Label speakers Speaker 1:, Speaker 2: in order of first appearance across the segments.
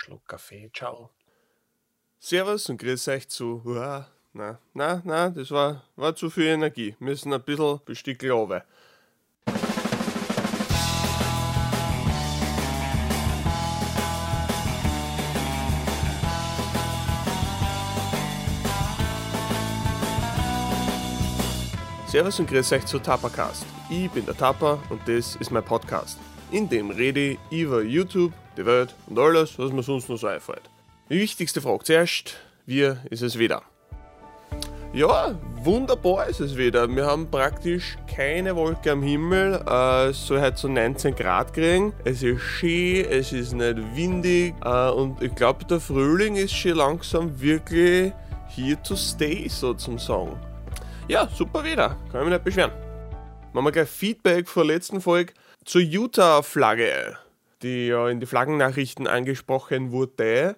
Speaker 1: Schluck Kaffee, ciao.
Speaker 2: Servus und grüß euch zu. Uah, na, na, na, das war, war zu viel Energie. Müssen ein bisschen Bestückel runter. Servus und grüß euch zu Tapacast. Ich bin der Tapa und das ist mein Podcast. In dem rede ich über YouTube, die Welt und alles, was mir sonst noch so einfällt. Die wichtigste Frage zuerst, wie ist es wieder? Ja, wunderbar ist es wieder. Wir haben praktisch keine Wolke am Himmel. Äh, es soll heute so 19 Grad kriegen. Es ist schön, es ist nicht windig äh, und ich glaube, der Frühling ist schon langsam wirklich here to stay, so zum Sagen. Ja, super wieder. Kann ich mich nicht beschweren. Machen wir gleich Feedback zur letzten Folge zur Utah-Flagge, die ja in die Flaggennachrichten angesprochen wurde.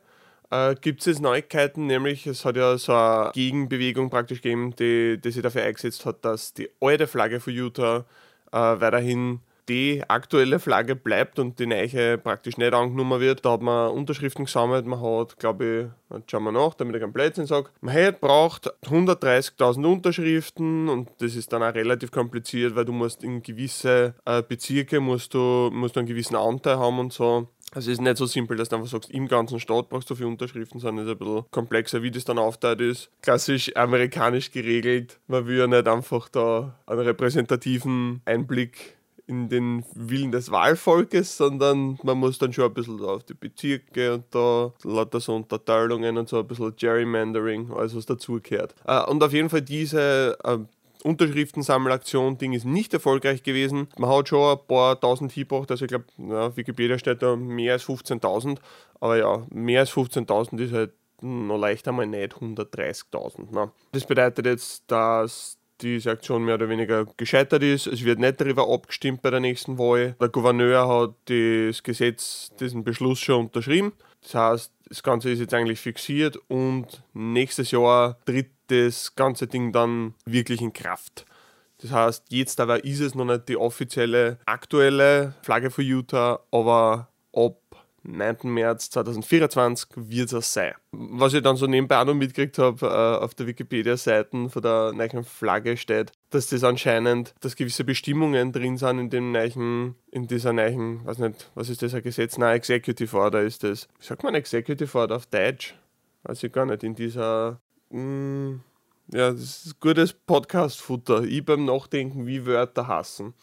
Speaker 2: Äh, Gibt es jetzt Neuigkeiten, nämlich es hat ja so eine Gegenbewegung praktisch gegeben, die, die sich dafür eingesetzt hat, dass die alte Flagge für Utah äh, weiterhin die aktuelle Flagge bleibt und die neue praktisch nicht angenommen wird. Da hat man Unterschriften gesammelt. Man hat, glaube ich, jetzt schauen wir nach, damit ich keinen Blödsinn sage. Man hat braucht 130.000 Unterschriften und das ist dann auch relativ kompliziert, weil du musst in gewisse äh, Bezirke musst du, musst du einen gewissen Anteil haben und so. Also es ist nicht so simpel, dass du einfach sagst, im ganzen Staat brauchst du viele Unterschriften, sondern es ist ein bisschen komplexer, wie das dann aufteilt ist. Klassisch amerikanisch geregelt. Man will ja nicht einfach da einen repräsentativen Einblick in den Willen des Wahlvolkes, sondern man muss dann schon ein bisschen auf die Bezirke und da lauter so Unterteilungen und so ein bisschen Gerrymandering, alles was dazugehört. Äh, und auf jeden Fall diese äh, Unterschriftensammelaktion Ding ist nicht erfolgreich gewesen. Man hat schon ein paar tausend hingebracht, also ich glaube, Wikipedia steht da mehr als 15.000, aber ja, mehr als 15.000 ist halt noch leicht einmal nicht 130.000. Ne? Das bedeutet jetzt, dass diese Aktion mehr oder weniger gescheitert ist. Es wird nicht darüber abgestimmt bei der nächsten Wahl. Der Gouverneur hat das Gesetz, diesen Beschluss schon unterschrieben. Das heißt, das Ganze ist jetzt eigentlich fixiert und nächstes Jahr tritt das ganze Ding dann wirklich in Kraft. Das heißt, jetzt aber ist es noch nicht die offizielle aktuelle Flagge für Utah, aber ab 9. März 2024 wird es sein. Was ich dann so nebenbei auch noch mitgekriegt habe, äh, auf der Wikipedia-Seite von der neuen Flagge steht, dass das anscheinend, dass gewisse Bestimmungen drin sind in dem neuen, in dieser neuen, weiß nicht, was ist das, ein Gesetz? Nein, Executive Order ist das. Wie sagt man Executive Order auf Deutsch? Weiß ich gar nicht, in dieser, mh, hm, ja, das ist gutes Podcast-Futter. Ich beim Nachdenken, wie Wörter hassen.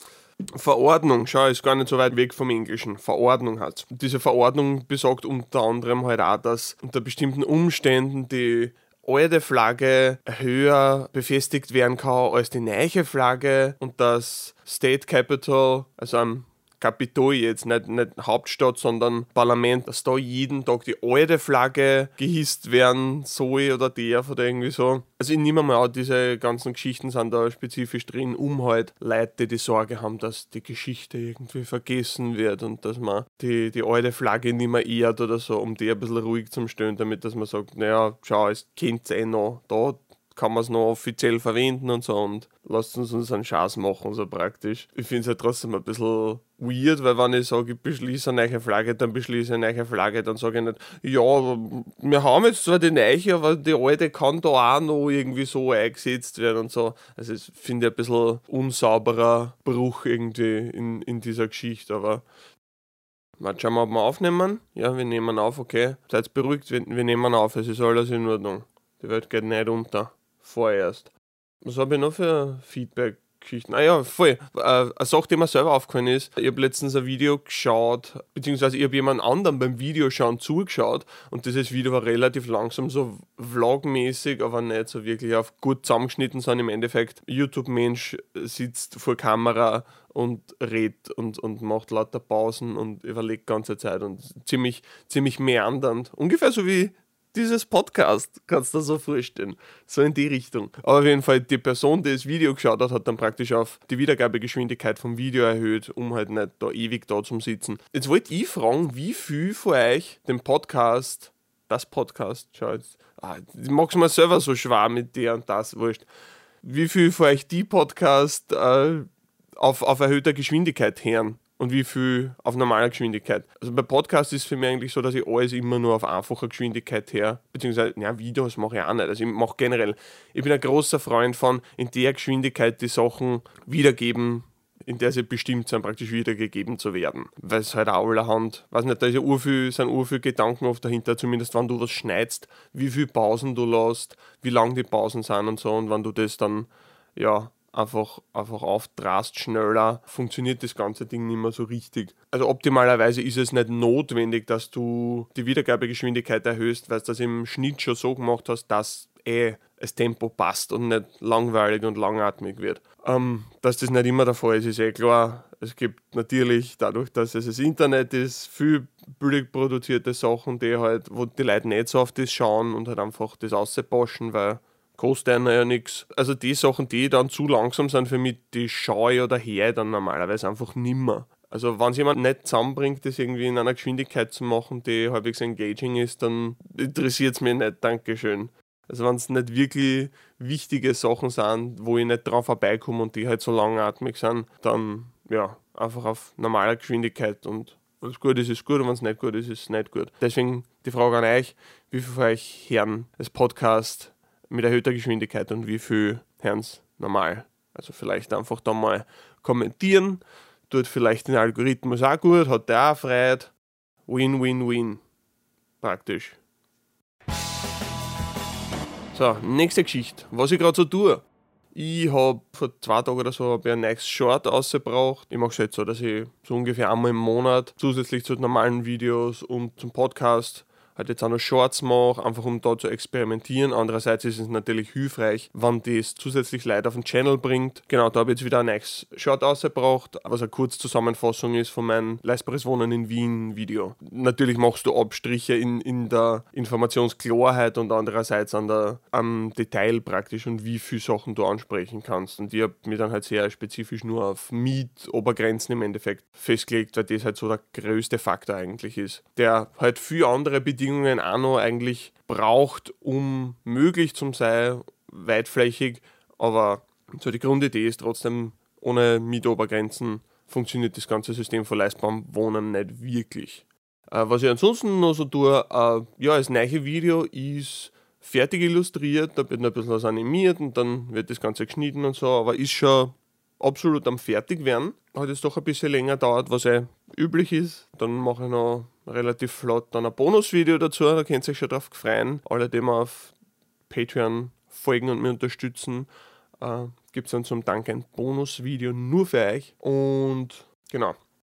Speaker 2: Verordnung, schau, ist gar nicht so weit weg vom Englischen. Verordnung hat Diese Verordnung besagt unter anderem halt auch, dass unter bestimmten Umständen die alte Flagge höher befestigt werden kann als die neue Flagge und das State Capital, also am Kapitol jetzt, nicht, nicht Hauptstadt, sondern Parlament, dass da jeden Tag die alte Flagge gehisst werden soll oder der oder irgendwie so. Also ich nehme mal an, diese ganzen Geschichten sind da spezifisch drin, um halt Leute, die Sorge haben, dass die Geschichte irgendwie vergessen wird und dass man die, die alte Flagge nicht mehr ehrt oder so, um die ein bisschen ruhig zu stellen, damit dass man sagt, naja, schau, es kennt eh noch, da kann man es noch offiziell verwenden und so und lasst uns uns einen Schatz machen, so praktisch. Ich finde es halt trotzdem ein bisschen weird, weil wenn ich sage, ich beschließe eine neue Flagge, dann beschließe eine neue Flagge, dann sage ich nicht, ja, wir haben jetzt zwar die neue, aber die alte kann da auch noch irgendwie so eingesetzt werden und so. Also ich finde ein bisschen unsauberer Bruch irgendwie in, in dieser Geschichte, aber Mal schauen wir, ob wir aufnehmen. Ja, wir nehmen auf, okay. Seid beruhigt, wir, wir nehmen auf, es ist alles in Ordnung. Die Welt geht nicht unter vorerst. Was habe ich noch für Feedback-Geschichten? Ah ja, voll. Äh, eine Sache, die mir selber aufgefallen ist, ich habe letztens ein Video geschaut, beziehungsweise ich habe jemand anderen beim Videoschauen zugeschaut und dieses Video war relativ langsam, so vlogmäßig, aber nicht so wirklich auf gut zusammengeschnitten, sondern im Endeffekt YouTube-Mensch sitzt vor Kamera und redet und, und macht lauter Pausen und überlegt ganze Zeit und ziemlich, ziemlich meandernd. Ungefähr so wie dieses Podcast, kannst du dir so vorstellen. So in die Richtung. Aber auf jeden Fall, die Person, die das Video geschaut hat, hat dann praktisch auf die Wiedergabegeschwindigkeit vom Video erhöht, um halt nicht da ewig da zu sitzen. Jetzt wollte ich fragen, wie viel von euch den Podcast, das Podcast, schau jetzt, ah, ich mag es mir selber so schwer mit der und das, wurscht. Wie viel von euch die Podcast äh, auf, auf erhöhter Geschwindigkeit hören? Und wie viel auf normaler Geschwindigkeit. Also bei Podcasts ist es für mich eigentlich so, dass ich alles immer nur auf einfacher Geschwindigkeit her, beziehungsweise, ja, Videos mache ich auch nicht. Also ich mache generell, ich bin ein großer Freund von in der Geschwindigkeit die Sachen wiedergeben, in der sie bestimmt sind, praktisch wiedergegeben zu werden. Weil es halt auch allerhand, weiß nicht, da ist ja urviel, sind urviel Gedanken oft dahinter, zumindest wenn du was schneidest, wie viele Pausen du lässt, wie lang die Pausen sind und so und wenn du das dann, ja, einfach, einfach aufdrast schneller, funktioniert das ganze Ding nicht mehr so richtig. Also optimalerweise ist es nicht notwendig, dass du die Wiedergabegeschwindigkeit erhöhst, weil du das im Schnitt schon so gemacht hast, dass eh das Tempo passt und nicht langweilig und langatmig wird. Ähm, dass das nicht immer der Fall ist, ist eh klar. Es gibt natürlich, dadurch, dass es das Internet ist, viel billig produzierte Sachen, die halt, wo die Leute nicht so auf das schauen und halt einfach das ausposchen, weil kostet ja nichts. Also die Sachen, die dann zu langsam sind für mich, die schaue ich oder her dann normalerweise einfach nimmer. Also wenn es jemand nicht zusammenbringt, das irgendwie in einer Geschwindigkeit zu machen, die halbwegs engaging ist, dann interessiert es mich nicht. Dankeschön. Also wenn es nicht wirklich wichtige Sachen sind, wo ich nicht dran vorbeikomme und die halt so langatmig sind, dann ja, einfach auf normaler Geschwindigkeit und wenn es gut ist, ist gut und wenn es nicht gut ist, ist es nicht gut. Deswegen die Frage an euch, wie viel von euch hören das Podcast mit erhöhter Geschwindigkeit und wie viel hören es normal. Also vielleicht einfach da mal kommentieren, tut vielleicht den Algorithmus auch gut, hat der auch Freude. Win, win, win. Praktisch. So, nächste Geschichte. Was ich gerade so tue. Ich habe vor zwei Tagen oder so ein neues Short ausgebraucht. Ich mache es jetzt so, dass ich so ungefähr einmal im Monat zusätzlich zu normalen Videos und zum Podcast halt jetzt auch noch Shorts mache, einfach um da zu experimentieren. Andererseits ist es natürlich hilfreich, wenn das zusätzlich Leute auf den Channel bringt. Genau, da habe ich jetzt wieder ein neues Short ausgebracht, was eine Kurzzusammenfassung ist von meinem Leistbares Wohnen in Wien Video. Natürlich machst du Abstriche in, in der Informationsklarheit und andererseits an der, am Detail praktisch und wie viele Sachen du ansprechen kannst. Und ich habe mir dann halt sehr spezifisch nur auf Mietobergrenzen im Endeffekt festgelegt, weil das halt so der größte Faktor eigentlich ist, der halt viele andere Bedingungen Bedingungen auch noch eigentlich braucht, um möglich zu sein, weitflächig. Aber so die Grundidee ist trotzdem, ohne Mietobergrenzen funktioniert das ganze System von leistbarem Wohnen nicht wirklich. Äh, was ich ansonsten noch so tue, äh, ja, das neue Video ist fertig illustriert, da wird noch ein bisschen was animiert und dann wird das Ganze geschnitten und so, aber ist schon absolut am Fertigwerden. Hat jetzt doch ein bisschen länger dauert, was ja üblich ist. Dann mache ich noch relativ flott dann ein Bonusvideo dazu, da könnt ihr euch schon drauf freuen. Alle, die mir auf Patreon folgen und mir unterstützen, äh, gibt es dann zum Dank ein Bonusvideo nur für euch. Und genau.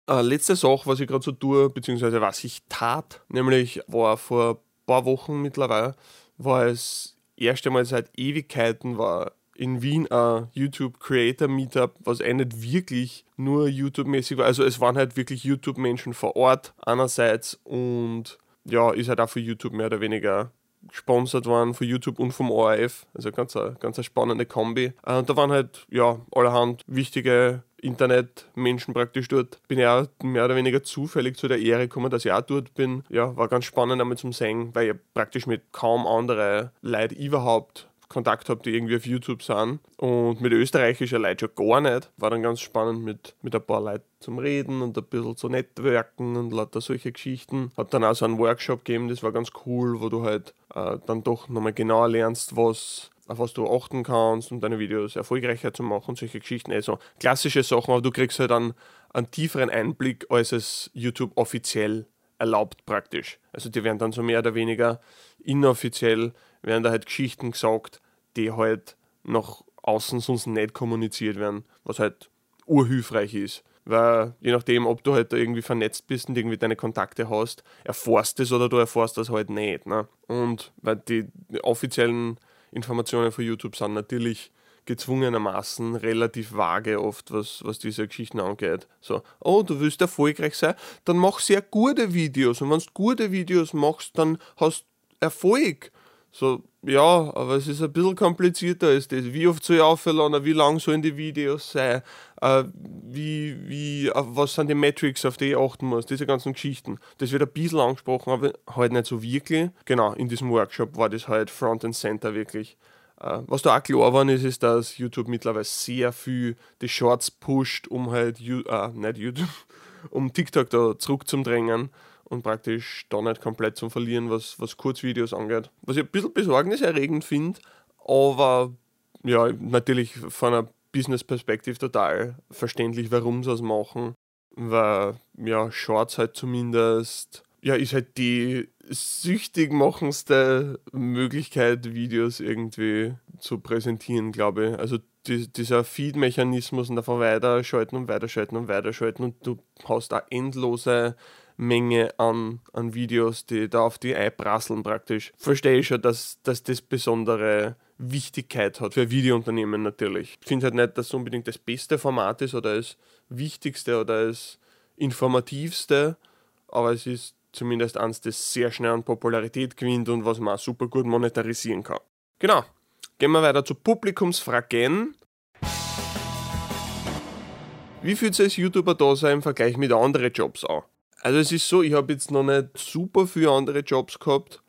Speaker 2: Äh, letzte Sache, was ich gerade so tue, beziehungsweise was ich tat, nämlich war vor ein paar Wochen mittlerweile, war es erste Mal seit Ewigkeiten war in Wien ein YouTube Creator Meetup, was eh nicht wirklich nur YouTube-mäßig war. Also es waren halt wirklich YouTube-Menschen vor Ort einerseits und ja, ist halt auch für YouTube mehr oder weniger gesponsert worden von YouTube und vom ORF. Also ganz eine, ganz eine spannende Kombi. Und äh, da waren halt ja allerhand wichtige Internetmenschen praktisch dort. Bin ja mehr oder weniger zufällig zu der Ehre gekommen, dass ich auch dort bin. Ja, war ganz spannend einmal zum Sehen, weil ich praktisch mit kaum anderen Leuten überhaupt Kontakt habe, die irgendwie auf YouTube sind. Und mit österreichischer Leuten schon gar nicht. War dann ganz spannend mit, mit ein paar Leuten zum Reden und ein bisschen zu networken und lauter solche Geschichten. Hat dann auch so einen Workshop gegeben, das war ganz cool, wo du halt äh, dann doch nochmal genauer lernst, was auf was du achten kannst, um deine Videos erfolgreicher zu machen, solche Geschichten. Also klassische Sachen, aber du kriegst halt dann einen tieferen Einblick, als es YouTube offiziell erlaubt praktisch. Also die werden dann so mehr oder weniger inoffiziell werden da halt Geschichten gesagt, die halt nach außen sonst nicht kommuniziert werden, was halt urhilfreich ist. Weil je nachdem, ob du halt irgendwie vernetzt bist und irgendwie deine Kontakte hast, erfährst es oder du erfährst das halt nicht. Ne? Und weil die offiziellen Informationen von YouTube sind natürlich gezwungenermaßen relativ vage oft, was, was diese Geschichten angeht. So, oh, du willst erfolgreich sein, dann mach sehr gute Videos. Und wenn du gute Videos machst, dann hast du Erfolg. So, ja, aber es ist ein bisschen komplizierter als das. Wie oft soll ich aufladen, wie lang sollen die Videos sein, äh, wie, wie, was sind die Metrics, auf die ich achten muss, diese ganzen Geschichten. Das wird ein bisschen angesprochen, aber halt nicht so wirklich. Genau, in diesem Workshop war das halt Front and Center wirklich. Äh, was da auch klar geworden ist, ist, dass YouTube mittlerweile sehr viel die Shorts pusht, um halt, äh, nicht YouTube, um TikTok da zurückzudrängen und praktisch da nicht komplett zu verlieren, was, was Kurzvideos angeht. Was ich ein bisschen besorgniserregend finde, aber ja, natürlich von einer Business-Perspektive total verständlich, warum sie das machen. Weil, ja, Shorts halt zumindest, ja, ist halt die süchtig machendste Möglichkeit, Videos irgendwie zu präsentieren, glaube ich. Also die, dieser Feed-Mechanismus und davon weiterschalten und weiterschalten und weiterschalten und du hast eine endlose Menge an, an Videos, die da auf die einprasseln praktisch. Verstehe ich schon, dass, dass das besondere Wichtigkeit hat für Videounternehmen natürlich. Ich finde halt nicht, dass es unbedingt das beste Format ist oder das wichtigste oder das informativste, aber es ist zumindest eins, das sehr schnell an Popularität gewinnt und was man auch super gut monetarisieren kann. Genau. Gehen wir weiter zu Publikumsfragen. Wie fühlt sich als YouTuber da im Vergleich mit anderen Jobs an? Also es ist so, ich habe jetzt noch nicht super viele andere Jobs gehabt,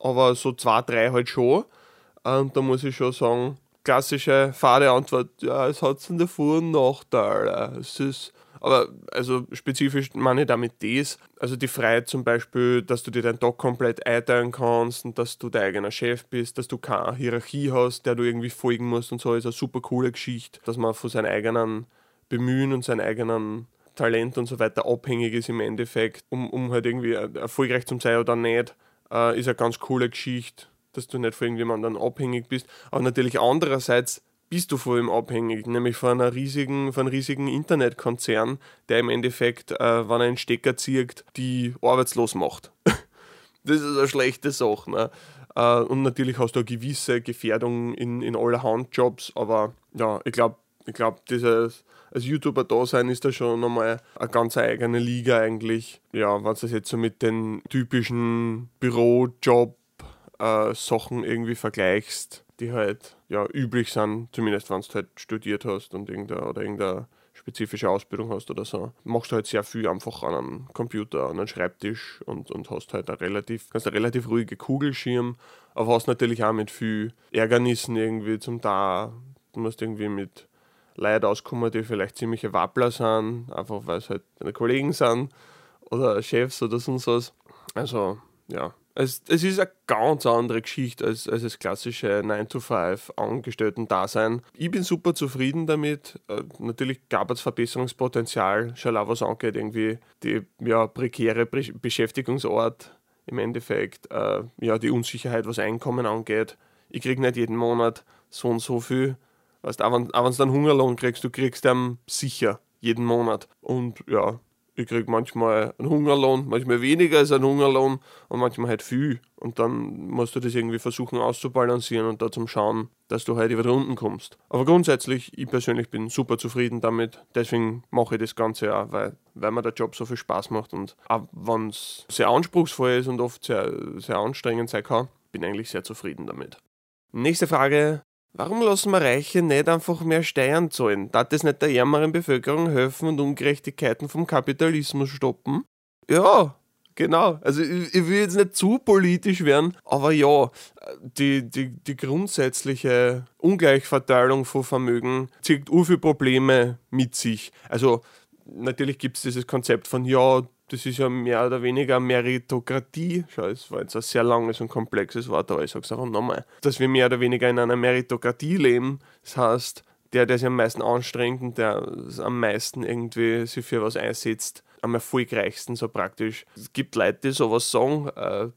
Speaker 2: aber so zwei, drei halt schon. Und da muss ich schon sagen, klassische fade Antwort, ja, es hat seine Vor- und Nachteile. Es ist, aber also spezifisch meine ich damit das, also die Freiheit zum Beispiel, dass du dir deinen Tag komplett einteilen kannst und dass du dein eigener Chef bist, dass du keine Hierarchie hast, der du irgendwie folgen musst und so, ist eine super coole Geschichte, dass man von seinen eigenen Bemühen und seinen eigenen Talent und so weiter abhängig ist im Endeffekt, um, um halt irgendwie erfolgreich zu sein oder nicht, äh, ist eine ganz coole Geschichte dass du nicht von irgendjemandem abhängig bist. Aber natürlich andererseits bist du von ihm abhängig, nämlich von, einer riesigen, von einem riesigen Internetkonzern, der im Endeffekt, äh, wenn er einen Stecker zieht, die arbeitslos macht. das ist eine schlechte Sache. Ne? Äh, und natürlich hast du eine gewisse Gefährdung in, in allerhand Jobs, aber ja, ich glaube, ich glaube, dieses als YouTuber da sein ist da schon nochmal eine ganz eigene Liga eigentlich. Ja, wenn du das jetzt so mit den typischen Bürojob äh, irgendwie vergleichst, die halt ja üblich sind, zumindest wenn du halt studiert hast und irgendeine, oder irgendeine spezifische Ausbildung hast oder so, machst du halt sehr viel einfach an einem Computer, an einem Schreibtisch und, und hast halt eine relativ, kannst eine relativ ruhige Kugelschirm, aber hast natürlich auch mit viel Ärgernissen irgendwie zum da. Du musst irgendwie mit Leuten auskommen, die vielleicht ziemliche Wappler sind, einfach weil es halt deine Kollegen sind oder Chefs oder sonst was. Also, ja, es, es ist eine ganz andere Geschichte als, als das klassische 9-to-5-Angestellten-Dasein. Ich bin super zufrieden damit. Äh, natürlich gab es Verbesserungspotenzial, schon was angeht, irgendwie die ja, prekäre Beschäftigungsort im Endeffekt, äh, ja, die Unsicherheit, was Einkommen angeht. Ich kriege nicht jeden Monat so und so viel. Weißt, auch wenn, auch wenn du einen Hungerlohn kriegst, du kriegst den sicher jeden Monat. Und ja, ich kriege manchmal einen Hungerlohn, manchmal weniger als einen Hungerlohn und manchmal halt viel. Und dann musst du das irgendwie versuchen auszubalancieren und da zum Schauen, dass du halt über die Runden kommst. Aber grundsätzlich, ich persönlich bin super zufrieden damit. Deswegen mache ich das Ganze auch, weil, weil mir der Job so viel Spaß macht und auch wenn es sehr anspruchsvoll ist und oft sehr, sehr anstrengend sein kann, bin ich eigentlich sehr zufrieden damit. Nächste Frage. Warum lassen wir Reiche nicht einfach mehr Steuern zahlen? Darf das nicht der ärmeren Bevölkerung helfen und Ungerechtigkeiten vom Kapitalismus stoppen? Ja, genau. Also ich, ich, will jetzt nicht zu politisch werden, aber ja, die, die, die grundsätzliche Ungleichverteilung von Vermögen zieht ur viele Probleme mit sich. Also natürlich gibt es dieses Konzept von, ja, das ist ja mehr oder weniger Meritokratie. Schau, es war jetzt ein sehr langes und komplexes Wort, aber ich sage es einfach nochmal. Dass wir mehr oder weniger in einer Meritokratie leben. Das heißt, der, der sich am meisten anstrengt und der am meisten irgendwie sich für was einsetzt, am erfolgreichsten so praktisch. Es gibt Leute, die sowas sagen, äh,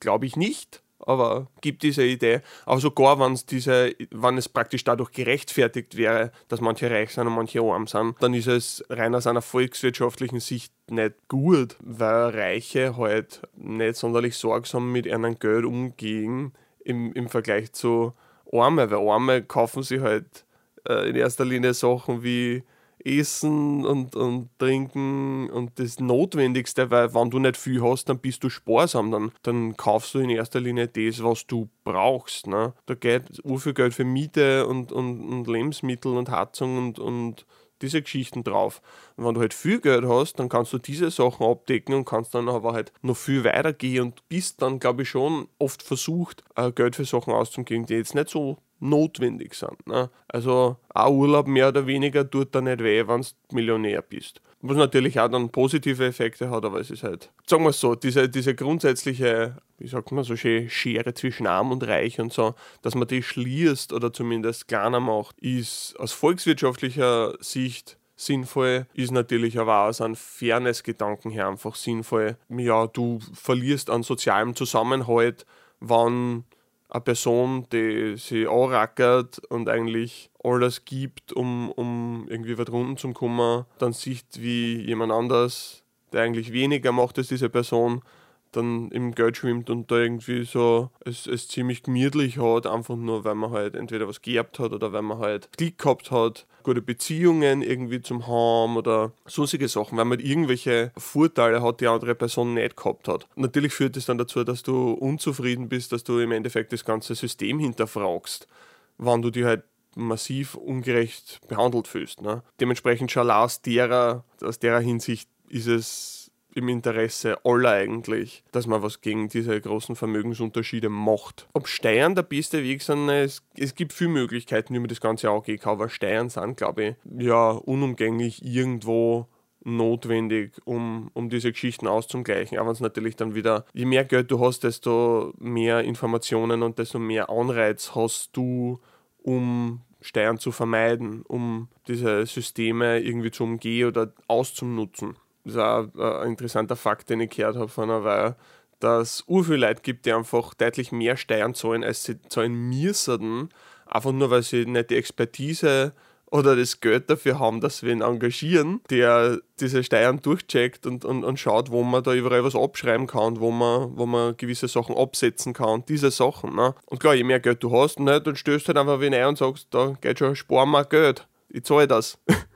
Speaker 2: glaube ich nicht aber gibt diese Idee. Aber sogar wenn es diese, wenn es praktisch dadurch gerechtfertigt wäre, dass manche reich sind und manche arm sind, dann ist es rein aus einer volkswirtschaftlichen Sicht nicht gut, weil Reiche halt nicht sonderlich sorgsam mit ihrem Geld umgehen im, im Vergleich zu Arme, weil Arme kaufen sich halt äh, in erster Linie Sachen wie Essen und, und Trinken und das Notwendigste, weil wenn du nicht viel hast, dann bist du sparsam, dann, dann kaufst du in erster Linie das, was du brauchst. Ne? Da geht viel Geld für Miete und, und, und Lebensmittel und Heizung und, und diese Geschichten drauf. Und wenn du halt viel Geld hast, dann kannst du diese Sachen abdecken und kannst dann aber halt noch viel weiter gehen und bist dann, glaube ich, schon oft versucht, äh, Geld für Sachen auszugeben, die jetzt nicht so notwendig sind. Ne? Also ein Urlaub mehr oder weniger tut da nicht weh, wenn du Millionär bist. Was natürlich auch dann positive Effekte hat, aber es ist halt, sagen wir es so, diese, diese grundsätzliche, wie sagt man so schön, Schere zwischen Arm und Reich und so, dass man die schließt oder zumindest kleiner macht, ist aus volkswirtschaftlicher Sicht sinnvoll, ist natürlich aber auch aus einem Fairness-Gedanken her einfach sinnvoll. Ja, du verlierst an sozialem Zusammenhalt, wann eine Person, die sich anrackert und eigentlich alles gibt, um, um irgendwie was runden zu kommen, dann sieht, wie jemand anders, der eigentlich weniger macht als diese Person, dann im Geld schwimmt und da irgendwie so es, es ziemlich gemütlich hat, einfach nur, weil man halt entweder was geerbt hat oder weil man halt Glück gehabt hat, gute Beziehungen irgendwie zum haben oder sonstige Sachen, weil man irgendwelche Vorteile hat, die andere Person nicht gehabt hat. Natürlich führt es dann dazu, dass du unzufrieden bist, dass du im Endeffekt das ganze System hinterfragst, wann du dich halt massiv ungerecht behandelt fühlst. Ne? Dementsprechend schon aus derer, aus derer Hinsicht ist es im Interesse aller eigentlich, dass man was gegen diese großen Vermögensunterschiede macht. Ob Steuern der beste Weg sind, es, es gibt viele Möglichkeiten, wie man das Ganze angehen kann, aber Steuern sind, glaube ich, ja, unumgänglich irgendwo notwendig, um, um diese Geschichten auszugleichen. Aber es natürlich dann wieder, je mehr Geld du hast, desto mehr Informationen und desto mehr Anreiz hast du, um Steuern zu vermeiden, um diese Systeme irgendwie zu umgehen oder auszunutzen das ist auch ein interessanter Fakt, den ich gehört habe von einer Weile, dass es viele Leute gibt, die einfach deutlich mehr Steuern zahlen, als sie zahlen müssen, einfach nur, weil sie nicht die Expertise oder das Geld dafür haben, dass wir ihn engagieren, der diese Steuern durchcheckt und, und, und schaut, wo man da überall was abschreiben kann, wo man, wo man gewisse Sachen absetzen kann, diese Sachen. Ne? Und klar, je mehr Geld du hast, ne, dann stößt halt einfach wen ein und sagst, da geht schon, sparen wir Geld, ich zahle das.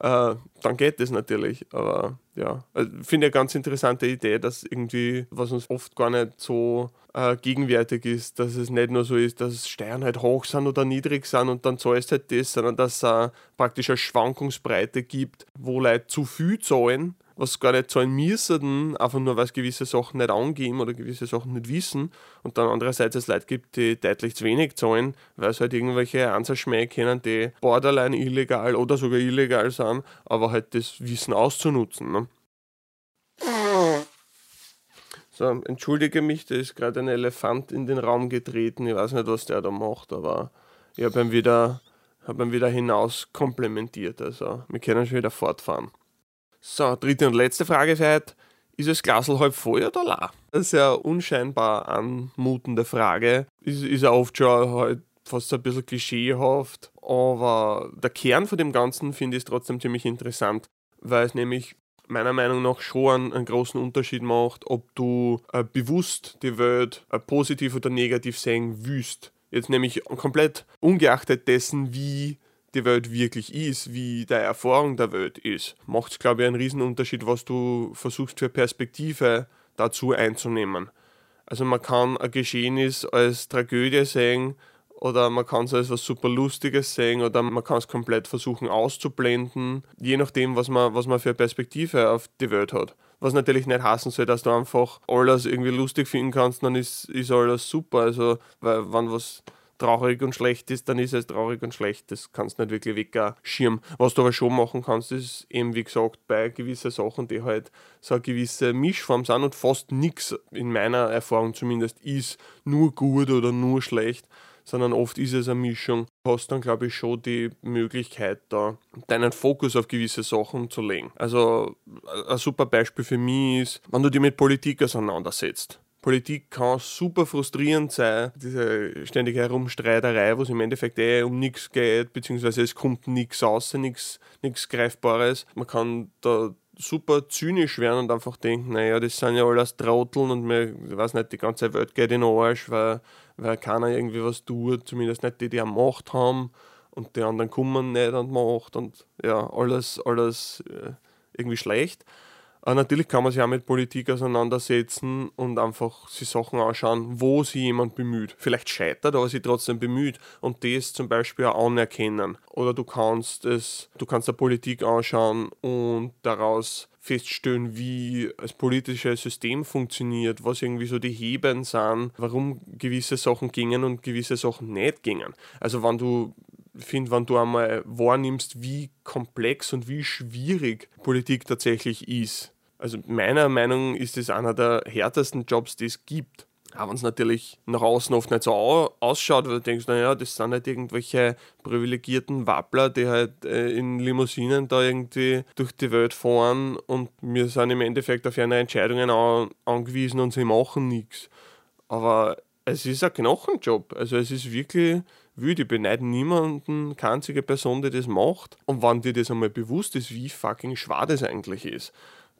Speaker 2: äh, dann geht das natürlich. Aber ja, also, finde ich eine ganz interessante Idee, dass irgendwie, was uns oft gar nicht so äh, gegenwärtig ist, dass es nicht nur so ist, dass Steuern halt hoch sind oder niedrig sind und dann zahlst halt das, sondern dass es äh, praktisch eine Schwankungsbreite gibt, wo Leute zu viel zahlen was gar nicht zahlen müssen, einfach nur weil es gewisse Sachen nicht angeben oder gewisse Sachen nicht wissen und dann andererseits es Leute gibt, die deutlich zu wenig zahlen, weil es halt irgendwelche Ansatzschmäh kennen, die borderline illegal oder sogar illegal sind, aber halt das Wissen auszunutzen. Ne? So, entschuldige mich, da ist gerade ein Elefant in den Raum getreten. Ich weiß nicht, was der da macht, aber ich habe ihn wieder, hab ihn wieder hinaus komplementiert. Also, wir können schon wieder fortfahren. So, dritte und letzte Frage für. Ist das Glasl halb voll oder la? Das ist ja unscheinbar anmutende Frage. Ist, ist ja oft schon halt fast ein bisschen klischeehaft. Aber der Kern von dem Ganzen finde ich trotzdem ziemlich interessant, weil es nämlich meiner Meinung nach schon einen, einen großen Unterschied macht, ob du äh, bewusst die Welt äh, positiv oder negativ sehen willst. Jetzt nämlich komplett ungeachtet dessen, wie die Welt wirklich ist, wie deine Erfahrung der Welt ist, macht es, glaube ich, einen riesen Unterschied, was du versuchst für Perspektive dazu einzunehmen. Also man kann ein Geschehnis als Tragödie sehen oder man kann es als was super Lustiges sehen oder man kann es komplett versuchen auszublenden, je nachdem, was man, was man für Perspektive auf die Welt hat. Was natürlich nicht heißen soll, dass du einfach alles irgendwie lustig finden kannst, dann ist, ist alles super. Also, weil wenn was traurig und schlecht ist, dann ist es traurig und schlecht. Das kannst du nicht wirklich wegschirmen. Was du aber schon machen kannst, ist eben, wie gesagt, bei gewissen Sachen, die halt so eine gewisse Mischform sind und fast nichts, in meiner Erfahrung zumindest, ist nur gut oder nur schlecht, sondern oft ist es eine Mischung. Du hast dann, glaube ich, schon die Möglichkeit, da deinen Fokus auf gewisse Sachen zu legen. Also, ein super Beispiel für mich ist, wenn du dich mit Politik auseinandersetzt Politik kann super frustrierend sein, diese ständige Herumstreiterei, wo es im Endeffekt eh um nichts geht, beziehungsweise es kommt nichts raus, nichts Greifbares. Man kann da super zynisch werden und einfach denken, naja, das sind ja alles Trotteln und mir, ich weiß nicht, die ganze Welt geht in den Arsch, weil, weil keiner irgendwie was tut, zumindest nicht die, die am Macht haben und die anderen kommen nicht an die Macht und ja, alles, alles äh, irgendwie schlecht. Aber natürlich kann man sich auch mit Politik auseinandersetzen und einfach sich Sachen anschauen, wo sich jemand bemüht. Vielleicht scheitert, aber sich trotzdem bemüht und das zum Beispiel auch anerkennen. Oder du kannst es, du kannst der Politik anschauen und daraus feststellen, wie das politische System funktioniert, was irgendwie so die Heben sind, warum gewisse Sachen gingen und gewisse Sachen nicht gingen. Also wenn du finde, wenn du einmal wahrnimmst, wie komplex und wie schwierig Politik tatsächlich ist. Also meiner Meinung nach ist es einer der härtesten Jobs, die es gibt. Auch wenn es natürlich nach außen oft nicht so ausschaut, weil du denkst, naja, das sind halt irgendwelche privilegierten Wappler, die halt äh, in Limousinen da irgendwie durch die Welt fahren und wir sind im Endeffekt auf ihre Entscheidungen an, angewiesen und sie machen nichts. Aber es ist ein Knochenjob. Also es ist wirklich wild. Ich beneide niemanden, keine einzige Person, die das macht. Und wenn dir das einmal bewusst ist, wie fucking schwer das eigentlich ist,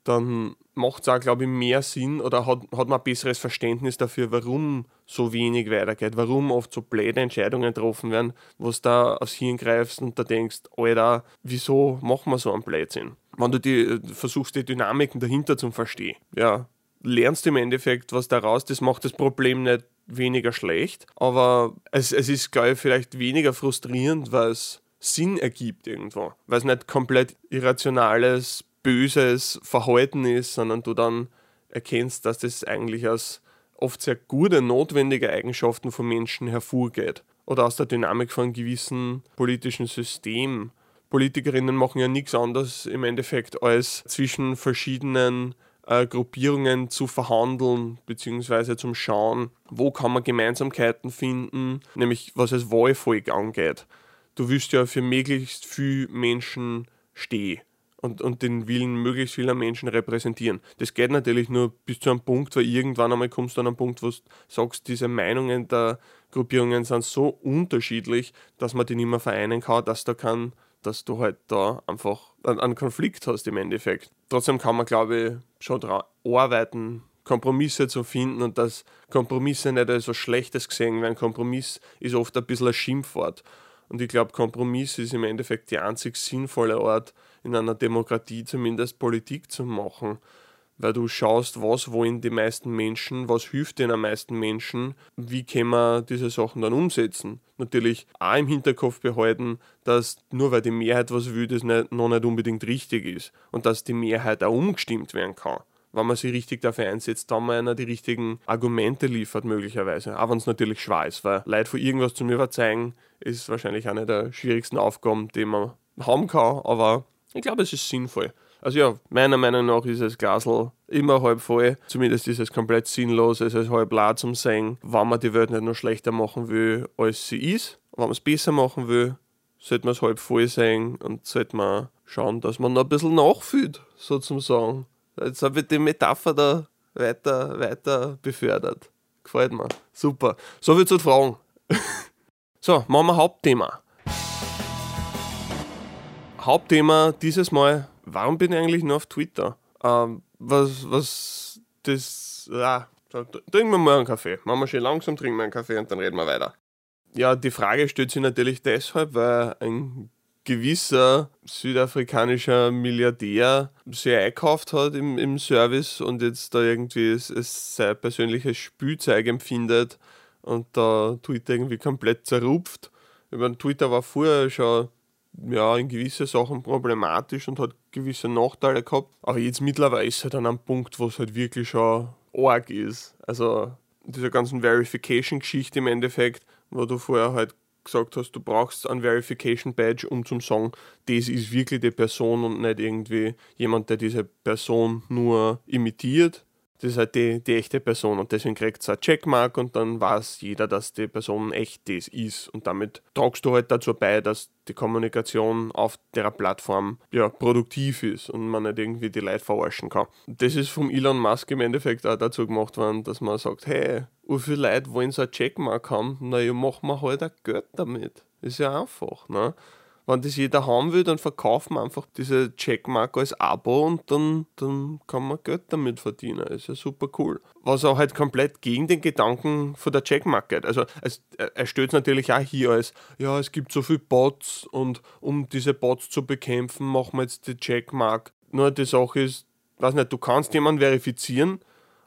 Speaker 2: dann macht es auch, glaube ich, mehr Sinn oder hat, hat man ein besseres Verständnis dafür, warum so wenig weitergeht, warum oft so blöde Entscheidungen getroffen werden, wo du da aufs Hirn greifst und da denkst, Alter, wieso machen wir so einen Blödsinn? Wenn du die, äh, versuchst, die Dynamiken dahinter zu verstehen, ja, lernst du im Endeffekt was daraus, das macht das Problem nicht weniger schlecht, aber es, es ist, glaube ich, vielleicht weniger frustrierend, weil es Sinn ergibt irgendwo, weil es nicht komplett irrationales böses Verhalten ist, sondern du dann erkennst, dass das eigentlich aus oft sehr gute, notwendige Eigenschaften von Menschen hervorgeht oder aus der Dynamik von gewissen politischen System. Politikerinnen machen ja nichts anderes im Endeffekt, als zwischen verschiedenen äh, Gruppierungen zu verhandeln, beziehungsweise zum Schauen, wo kann man Gemeinsamkeiten finden, nämlich was das Wahlvolk angeht. Du willst ja für möglichst viele Menschen stehen und, und den Willen möglichst vieler Menschen repräsentieren. Das geht natürlich nur bis zu einem Punkt, weil irgendwann einmal kommst du an einen Punkt, wo du sagst, diese Meinungen der Gruppierungen sind so unterschiedlich, dass man die nicht mehr vereinen kann, dass da kann, dass du halt da einfach einen Konflikt hast im Endeffekt. Trotzdem kann man, glaube ich, schon daran arbeiten, Kompromisse zu finden und dass Kompromisse nicht als was Schlechtes gesehen werden. Kompromiss ist oft ein bisschen ein Schimpfwort. Und ich glaube, Kompromiss ist im Endeffekt die einzig sinnvolle Art, in einer Demokratie zumindest Politik zu machen. Weil du schaust, was wollen die meisten Menschen, was hilft den meisten Menschen, wie können wir diese Sachen dann umsetzen. Natürlich auch im Hinterkopf behalten, dass nur weil die Mehrheit was will, das nicht, noch nicht unbedingt richtig ist. Und dass die Mehrheit auch umgestimmt werden kann wenn man sich richtig dafür einsetzt, dann mal einer die richtigen Argumente liefert, möglicherweise. Auch wenn es natürlich schwer ist, weil Leute von irgendwas zu mir verzeihen, ist wahrscheinlich eine der schwierigsten Aufgaben, die man haben kann, aber ich glaube, es ist sinnvoll. Also ja, meiner Meinung nach ist das Glasl immer halb voll. Zumindest ist es komplett sinnlos, es ist halb leer zum Sehen, wenn man die Welt nicht noch schlechter machen will, als sie ist. Wenn man es besser machen will, sollte man es halb voll sehen und sollte man schauen, dass man noch ein bisschen nachfühlt, sozusagen. Jetzt habe ich die Metapher da weiter, weiter befördert. Gefällt mir. Super. So viel zu Fragen. so, machen wir Hauptthema. Hauptthema dieses Mal, warum bin ich eigentlich nur auf Twitter? Ähm, was, was, das, ja, trinken wir mal einen Kaffee. Machen wir schön langsam, trinken wir einen Kaffee und dann reden wir weiter. Ja, die Frage stellt sich natürlich deshalb, weil ein gewisser südafrikanischer Milliardär sehr einkauft hat im, im Service und jetzt da irgendwie es, es sein persönliches Spielzeug empfindet und da Twitter irgendwie komplett zerrupft. Ich meine, Twitter war vorher schon ja, in gewisse Sachen problematisch und hat gewisse Nachteile gehabt. Aber jetzt mittlerweile ist es halt an einem Punkt, wo es halt wirklich schon arg ist. Also diese ganzen Verification-Geschichte im Endeffekt, wo du vorher halt gesagt hast, du brauchst ein Verification Badge, um zum sagen, das ist wirklich die Person und nicht irgendwie jemand, der diese Person nur imitiert. Das ist halt die, die echte Person und deswegen kriegt es ein Checkmark und dann weiß jeder, dass die Person echt das ist. Und damit tragst du halt dazu bei, dass die Kommunikation auf der Plattform ja, produktiv ist und man nicht irgendwie die Leute verarschen kann. Das ist vom Elon Musk im Endeffekt auch dazu gemacht worden, dass man sagt, hey, wie viele Leute wollen so ein Checkmark haben? Naja, machen wir halt ein Geld damit. Ist ja einfach, ne? Wenn das jeder haben will, dann verkaufen wir einfach diese Checkmark als Abo und dann, dann kann man Geld damit verdienen. Ist ja super cool. Was auch halt komplett gegen den Gedanken von der Checkmark geht. Also es, er stellt natürlich auch hier als, ja, es gibt so viele Bots und um diese Bots zu bekämpfen, machen wir jetzt die Checkmark. Nur die Sache ist, weiß nicht, du kannst jemanden verifizieren,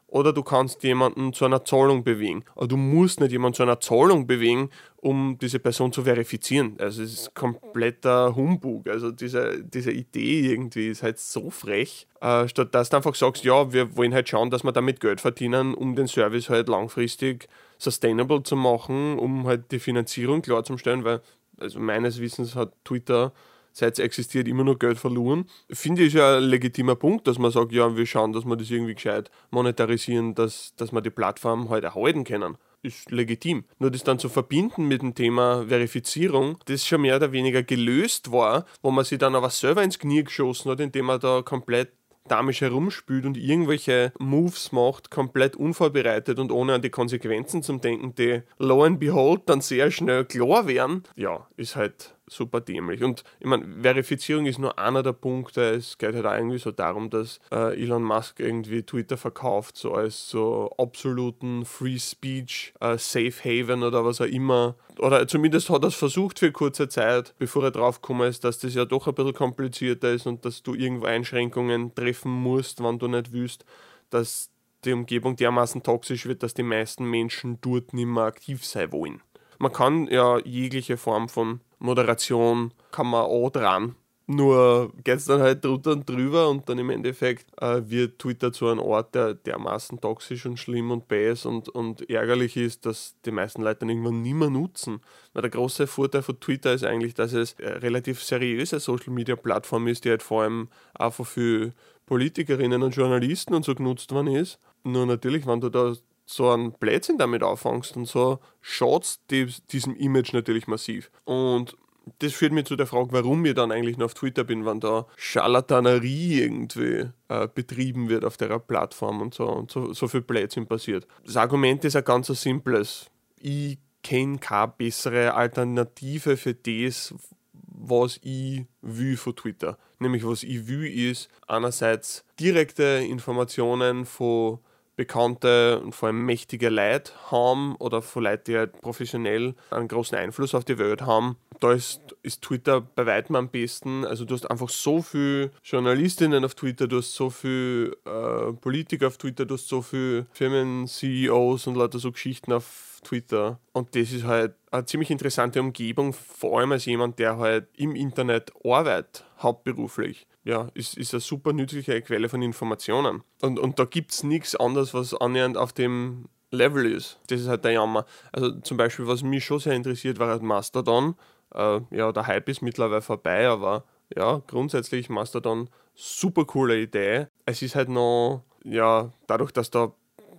Speaker 2: oder du kannst jemanden zu einer Zahlung bewegen. Aber du musst nicht jemanden zu einer Zahlung bewegen, um diese Person zu verifizieren. Also es ist kompletter Humbug. Also diese, diese Idee irgendwie ist halt so frech. Äh, statt dass du einfach sagst, ja, wir wollen halt schauen, dass wir damit Geld verdienen, um den Service halt langfristig sustainable zu machen, um halt die Finanzierung klarzustellen, weil also meines Wissens hat Twitter seit es existiert, immer noch Geld verloren. Finde ich ja ein legitimer Punkt, dass man sagt, ja, wir schauen, dass wir das irgendwie gescheit monetarisieren, dass, dass wir die Plattform halt erhalten können. Ist legitim. Nur das dann zu verbinden mit dem Thema Verifizierung, das schon mehr oder weniger gelöst war, wo man sich dann aber selber ins Knie geschossen hat, indem man da komplett damisch herumspült und irgendwelche Moves macht, komplett unvorbereitet und ohne an die Konsequenzen zu denken, die low and behold dann sehr schnell klar werden, ja, ist halt super dämlich. Und ich meine, Verifizierung ist nur einer der Punkte. Es geht halt auch irgendwie so darum, dass äh, Elon Musk irgendwie Twitter verkauft, so als so absoluten Free Speech, äh, Safe Haven oder was auch immer. Oder zumindest hat er es versucht für kurze Zeit, bevor er drauf gekommen ist, dass das ja doch ein bisschen komplizierter ist und dass du irgendwo Einschränkungen treffen musst, wann du nicht willst, dass die Umgebung dermaßen toxisch wird, dass die meisten Menschen dort nicht mehr aktiv sein wollen. Man kann ja jegliche Form von Moderation kann man auch dran. Nur geht es dann halt drunter und drüber und dann im Endeffekt äh, wird Twitter zu einem Ort, der dermaßen toxisch und schlimm und bäs und, und ärgerlich ist, dass die meisten Leute dann irgendwann nicht mehr nutzen. Weil der große Vorteil von Twitter ist eigentlich, dass es eine relativ seriöse Social Media Plattform ist, die halt vor allem einfach für Politikerinnen und Journalisten und so genutzt worden ist. Nur natürlich, wenn du da so einen Blödsinn damit auffangst und so schaut diesem Image natürlich massiv. Und das führt mich zu der Frage, warum ich dann eigentlich noch auf Twitter bin, wenn da Scharlatanerie irgendwie äh, betrieben wird auf der Plattform und so und so, so viel Blödsinn passiert. Das Argument ist ein ganz simples. Ich kenne keine bessere Alternative für das, was ich will von Twitter. Nämlich was ich will ist einerseits direkte Informationen von bekannte und vor allem mächtige Leute haben oder von Leuten, die halt professionell einen großen Einfluss auf die Welt haben. Da ist, ist Twitter bei weitem am besten. Also du hast einfach so viele Journalistinnen auf Twitter, du hast so viele äh, Politiker auf Twitter, du hast so viele Firmen-CEOs und lauter so Geschichten auf Twitter. Und das ist halt eine ziemlich interessante Umgebung, vor allem als jemand, der halt im Internet arbeitet, hauptberuflich ja, ist, ist eine super nützliche Quelle von Informationen. Und, und da gibt es nichts anderes, was annähernd auf dem Level ist. Das ist halt der Jammer. Also zum Beispiel, was mich schon sehr interessiert, war halt Mastodon. Äh, ja, der Hype ist mittlerweile vorbei, aber ja, grundsätzlich Mastodon, super coole Idee. Es ist halt noch, ja, dadurch, dass da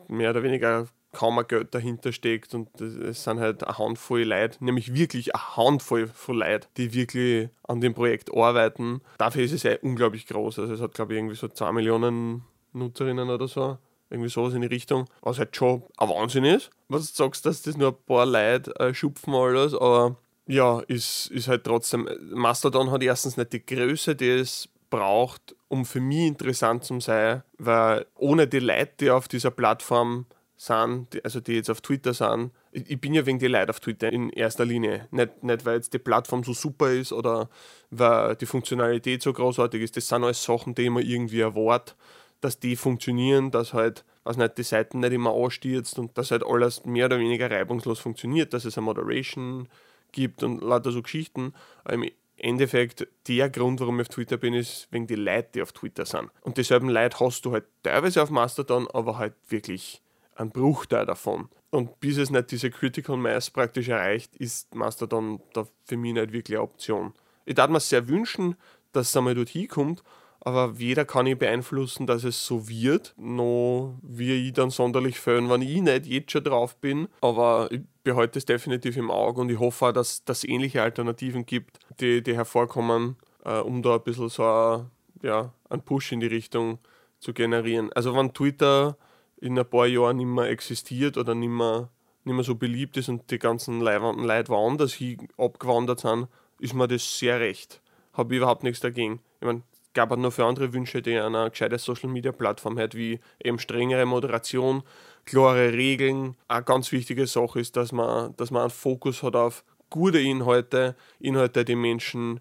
Speaker 2: mehr oder weniger kaum ein Geld dahinter steckt und es sind halt eine Handvoll Leute, nämlich wirklich eine Handvoll von Leuten, die wirklich an dem Projekt arbeiten. Dafür ist es ja unglaublich groß. Also es hat, glaube ich, irgendwie so 2 Millionen Nutzerinnen oder so. Irgendwie sowas in die Richtung. Was halt schon ein Wahnsinn ist. Was du sagst, dass das nur ein paar Leute äh, schupfen alles, aber ja, ist, ist halt trotzdem. Mastodon hat erstens nicht die Größe, die es braucht, um für mich interessant zu sein, weil ohne die Leute, die auf dieser Plattform sind, also die jetzt auf Twitter sind, ich, bin ja wegen die Leute auf Twitter in erster Linie. Nicht, nicht, weil jetzt die Plattform so super ist oder weil die Funktionalität so großartig ist. Das sind alles Sachen, die man irgendwie erwartet, dass die funktionieren, dass halt, was nicht, die Seiten nicht immer anstürzt und dass halt alles mehr oder weniger reibungslos funktioniert, dass es eine Moderation gibt und lauter so Geschichten. Im Endeffekt, der Grund, warum ich auf Twitter bin, ist wegen die Leute, die auf Twitter sind. Und dieselben Leute hast du halt teilweise auf Mastodon, aber halt wirklich ein Bruchteil davon. Und bis es nicht diese Critical Mass praktisch erreicht, ist Mastodon da für mich nicht wirklich eine Option. Ich darf mir sehr wünschen, dass es einmal dort hinkommt, aber weder kann ich beeinflussen, dass es so wird, noch wie ich dann sonderlich föhn, wenn ich nicht jetzt schon drauf bin. Aber ich behalte es definitiv im Auge und ich hoffe auch, dass es ähnliche Alternativen gibt, die, die hervorkommen, äh, um da ein bisschen so ein, ja, einen Push in die Richtung zu generieren. Also wenn Twitter in ein paar Jahren nicht mehr existiert oder nicht mehr, nicht mehr so beliebt ist und die ganzen Leute woanders hin abgewandert sind, ist mir das sehr recht. Habe ich überhaupt nichts dagegen. Ich meine, es gab auch noch für andere Wünsche, die eine gescheite Social Media Plattform hat, wie eben strengere Moderation, klare Regeln. Eine ganz wichtige Sache ist, dass man, dass man einen Fokus hat auf gute Inhalte, Inhalte, die Menschen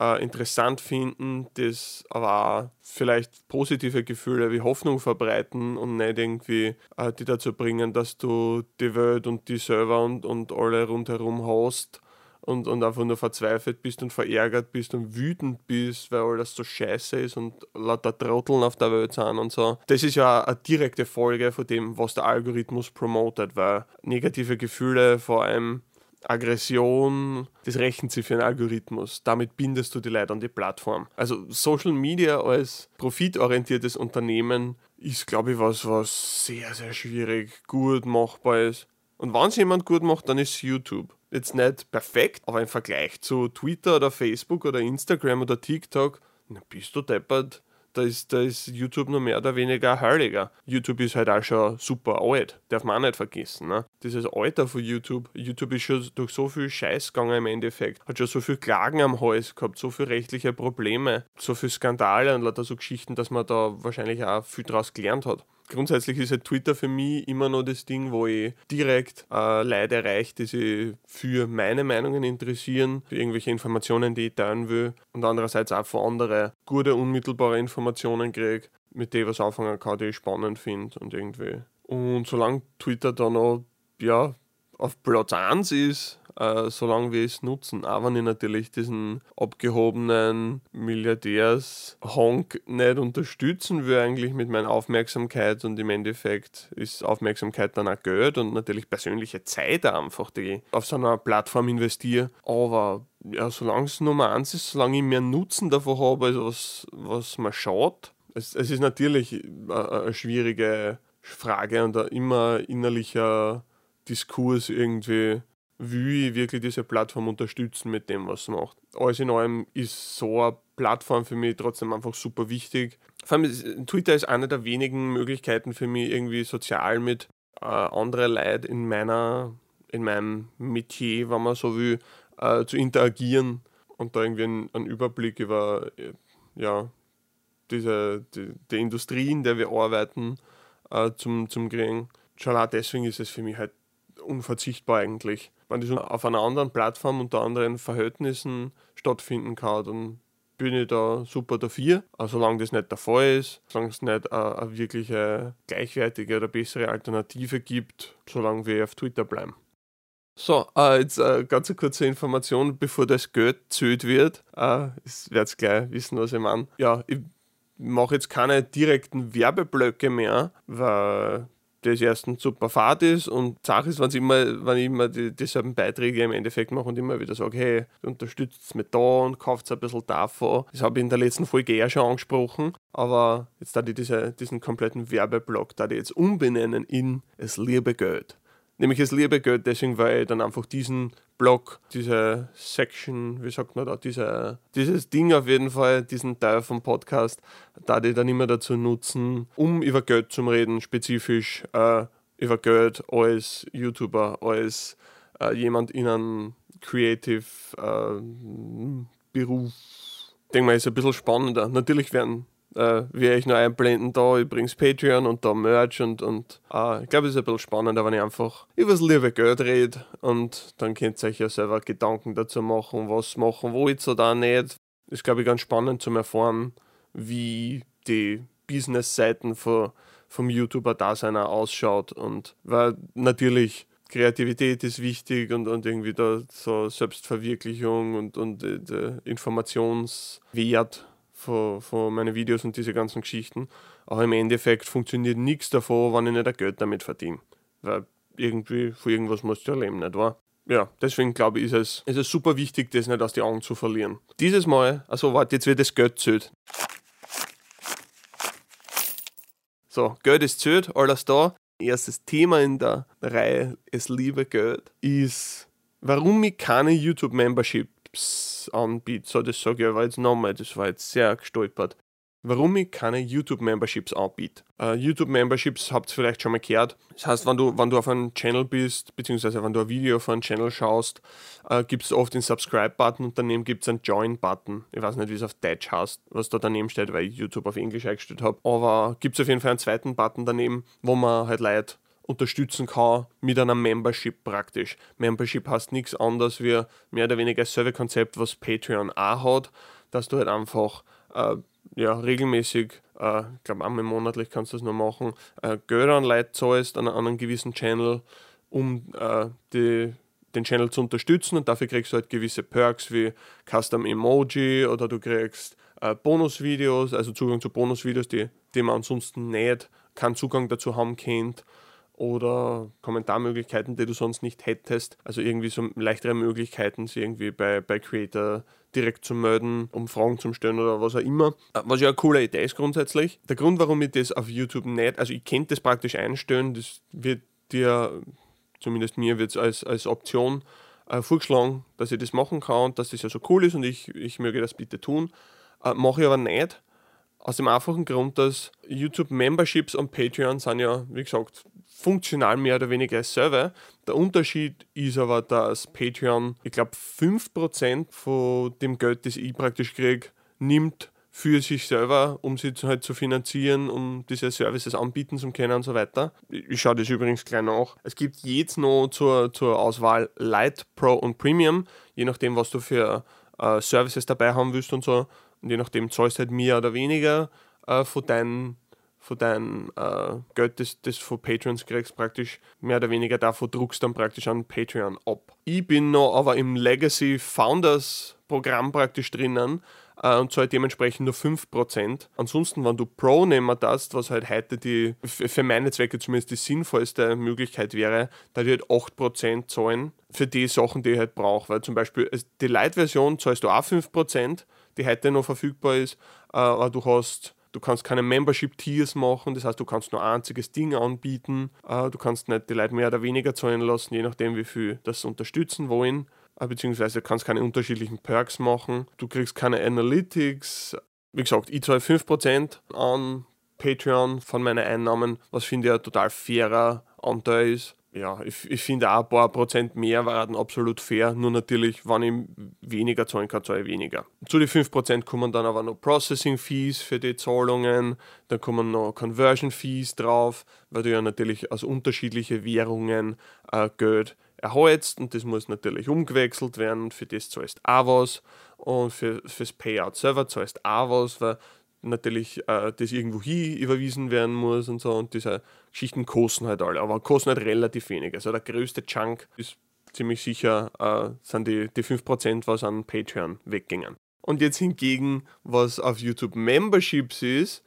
Speaker 2: äh, interessant finden, das aber auch vielleicht positive Gefühle wie Hoffnung verbreiten und nicht irgendwie äh, die dazu bringen, dass du die Welt und die Server und, und alle rundherum hast und, und einfach nur verzweifelt bist und verärgert bist und wütend bist, weil alles so scheiße ist und lauter Trotteln auf der Welt sind und so. Das ist ja eine direkte Folge von dem, was der Algorithmus promotet, weil negative Gefühle vor allem Aggression, das rechnet sich für einen Algorithmus. Damit bindest du die Leute an die Plattform. Also Social Media als profitorientiertes Unternehmen ist, glaube ich, was, was sehr, sehr schwierig, gut machbar ist. Und wenn es jemand gut macht, dann ist YouTube. Jetzt nicht perfekt, aber im Vergleich zu Twitter oder Facebook oder Instagram oder TikTok, na, bist du deppert da ist, da ist YouTube nur mehr oder weniger heiliger. YouTube ist halt auch schon super alt, darf man auch nicht vergessen. Ne? Dieses Alter von YouTube, YouTube ist schon durch so viel Scheiß gegangen im Endeffekt, hat schon so viel Klagen am Hals gehabt, so viele rechtliche Probleme, so viele Skandale und lauter so Geschichten, dass man da wahrscheinlich auch viel draus gelernt hat grundsätzlich ist halt Twitter für mich immer noch das Ding, wo ich direkt äh, Leute erreiche, die sich für meine Meinungen interessieren, für irgendwelche Informationen, die ich teilen will und andererseits auch von anderen gute, unmittelbare Informationen kriege, mit denen ich was anfangen kann, die ich spannend finde und irgendwie. Und solange Twitter da noch ja, auf Platz 1 ist, äh, solange wir es nutzen. Auch wenn ich natürlich diesen abgehobenen Milliardärs-Honk nicht unterstützen will, eigentlich mit meiner Aufmerksamkeit und im Endeffekt ist Aufmerksamkeit dann auch Geld und natürlich persönliche Zeit einfach, die ich auf so einer Plattform investiere. Aber ja, solange es Nummer eins ist, solange ich mehr Nutzen davon habe, als was, was mir schaut. Es, es ist natürlich eine schwierige Frage und ein immer innerlicher Diskurs irgendwie will ich wirklich diese Plattform unterstützen mit dem, was sie macht. Alles in allem ist so eine Plattform für mich trotzdem einfach super wichtig. Vor allem ist, Twitter ist eine der wenigen Möglichkeiten für mich, irgendwie sozial mit äh, anderen Leuten in meiner, in meinem Metier, wenn man so will, äh, zu interagieren und da irgendwie einen, einen Überblick über äh, ja, diese, die, die, Industrie, in der wir arbeiten, äh, zum, zum kriegen. Schon deswegen ist es für mich halt unverzichtbar eigentlich. Wenn das auf einer anderen Plattform unter anderen Verhältnissen stattfinden kann, dann bin ich da super dafür. Also solange das nicht der Fall ist, solange es nicht eine, eine wirkliche gleichwertige oder bessere Alternative gibt, solange wir auf Twitter bleiben. So, äh, jetzt äh, ganz eine kurze Information, bevor das Geld zählt wird. Äh, ich werde gleich wissen, was ich meine. Ja, ich mache jetzt keine direkten Werbeblöcke mehr, weil das erstens super fad ist und Sache ist, wenn ich immer, wenn ich immer die, dieselben Beiträge im Endeffekt mache und immer wieder sage, hey, unterstützt mit da und kauft ein bisschen davon. Das habe ich in der letzten Folge eher schon angesprochen, aber jetzt da ich diese, diesen kompletten Werbeblock, da die jetzt umbenennen in es liebe Geld nämlich das liebe Geld, deswegen, weil ich dann einfach diesen Block, diese Section, wie sagt man da, diese, dieses Ding auf jeden Fall, diesen Teil vom Podcast, da die dann immer dazu nutzen, um über Geld zu reden, spezifisch äh, über Geld als YouTuber, als äh, jemand in einem Creative äh, Beruf. Ich denke mal, ist ein bisschen spannender. Natürlich werden äh, werde ich noch einblenden da übrigens Patreon und da Merch und, und äh, ich glaube, es ist ein bisschen spannender, wenn ich einfach über das liebe Geld rede und dann könnt ihr euch ja selber Gedanken dazu machen, was machen wollt oder nicht. Ist, glaube ich, ganz spannend zum Erfahren, wie die Business-Seiten von, vom YouTuber-Dasein ausschaut und weil natürlich Kreativität ist wichtig und, und irgendwie da so Selbstverwirklichung und, und äh, Informationswert von, von meinen Videos und diese ganzen Geschichten. Aber im Endeffekt funktioniert nichts davon, wenn ich nicht ein Geld damit verdiene. Weil irgendwie von irgendwas musst du ja leben, nicht wahr? Ja, deswegen glaube ich, ist es, ist es super wichtig, das nicht aus den Augen zu verlieren. Dieses Mal, also warte, jetzt wird das Geld zählt. So, Geld ist zählt, alles da. Erstes Thema in der Reihe Es liebe Geld ist, warum ich keine YouTube-Membership Tipps anbiete. So, das sage ich aber jetzt nochmal, das war jetzt sehr gestolpert. Warum ich keine YouTube-Memberships anbiete. Uh, YouTube-Memberships habt ihr vielleicht schon mal gehört. Das heißt, wenn du, wenn du auf einem Channel bist, beziehungsweise wenn du ein Video auf einem Channel schaust, uh, gibt es oft den Subscribe-Button und daneben gibt es einen Join-Button. Ich weiß nicht, wie es auf Deutsch heißt, was da daneben steht, weil ich YouTube auf Englisch eingestellt habe. Aber gibt es auf jeden Fall einen zweiten Button daneben, wo man halt Leute unterstützen kann mit einer Membership praktisch. Membership heißt nichts anderes wie mehr oder weniger dasselbe Konzept, was Patreon auch hat, dass du halt einfach äh, ja, regelmäßig, äh, ich glaube einmal monatlich kannst du das nur machen, äh, Geld an Leute zahlst an, an einem gewissen Channel, um äh, die, den Channel zu unterstützen und dafür kriegst du halt gewisse Perks wie Custom Emoji oder du kriegst äh, Bonusvideos, also Zugang zu Bonusvideos, die, die man ansonsten nicht keinen Zugang dazu haben kennt oder Kommentarmöglichkeiten, die du sonst nicht hättest. Also irgendwie so leichtere Möglichkeiten, sie irgendwie bei, bei Creator direkt zu melden, um Fragen zu stellen oder was auch immer. Was ja eine coole Idee ist grundsätzlich. Der Grund, warum ich das auf YouTube nicht, also ich könnte das praktisch einstellen, das wird dir, zumindest mir wird es als, als Option äh, vorgeschlagen, dass ich das machen kann und dass das ja so cool ist und ich, ich möge das bitte tun. Äh, Mache ich aber nicht. Aus dem einfachen Grund, dass YouTube-Memberships und Patreon sind ja, wie gesagt, funktional mehr oder weniger als Server. Der Unterschied ist aber, dass Patreon, ich glaube, 5% von dem Geld, das ich praktisch kriege, nimmt für sich selber, um sie halt zu finanzieren, um diese Services anbieten zu können und so weiter. Ich schaue das übrigens gleich nach. Es gibt jetzt noch zur, zur Auswahl Light, Pro und Premium, je nachdem, was du für äh, Services dabei haben willst und so. Und je nachdem zahlst du halt mehr oder weniger äh, von deinen von deinem äh, Geld, das du von Patreons kriegst, praktisch mehr oder weniger davon druckst dann praktisch an Patreon ab. Ich bin noch aber im Legacy Founders Programm praktisch drinnen äh, und zahle dementsprechend nur 5%. Ansonsten, wenn du Pro nehmen darfst, was halt heute die, für meine Zwecke zumindest die sinnvollste Möglichkeit wäre, da wird 8% zahlen für die Sachen, die ich halt brauche. Weil zum Beispiel die Lite-Version zahlst du auch 5%, die heute noch verfügbar ist, äh, aber du hast Du kannst keine Membership-Tiers machen, das heißt, du kannst nur ein einziges Ding anbieten. Äh, du kannst nicht die Leute mehr oder weniger zahlen lassen, je nachdem, wie viel das unterstützen wollen. Äh, beziehungsweise du kannst keine unterschiedlichen Perks machen. Du kriegst keine Analytics. Wie gesagt, ich zahle 5% an Patreon von meinen Einnahmen, was finde ich ein total fairer Anteil ist ja, ich, ich finde auch ein paar Prozent mehr waren absolut fair. Nur natürlich, wenn ich weniger zahlen kann, zahle ich weniger. Zu den 5% kommen dann aber noch Processing Fees für die Zahlungen, dann kommen noch Conversion Fees drauf, weil du ja natürlich aus unterschiedlichen Währungen äh, Geld erhältst und das muss natürlich umgewechselt werden. Für das zahlst du auch was und für, fürs Payout Server zahlst du auch was, weil natürlich äh, das irgendwo hin überwiesen werden muss und so und diese Geschichten kosten halt alle, aber kosten halt relativ wenig. Also der größte Chunk ist ziemlich sicher, äh, sind die, die 5%, was an Patreon weggingen. Und jetzt hingegen, was auf YouTube Memberships ist,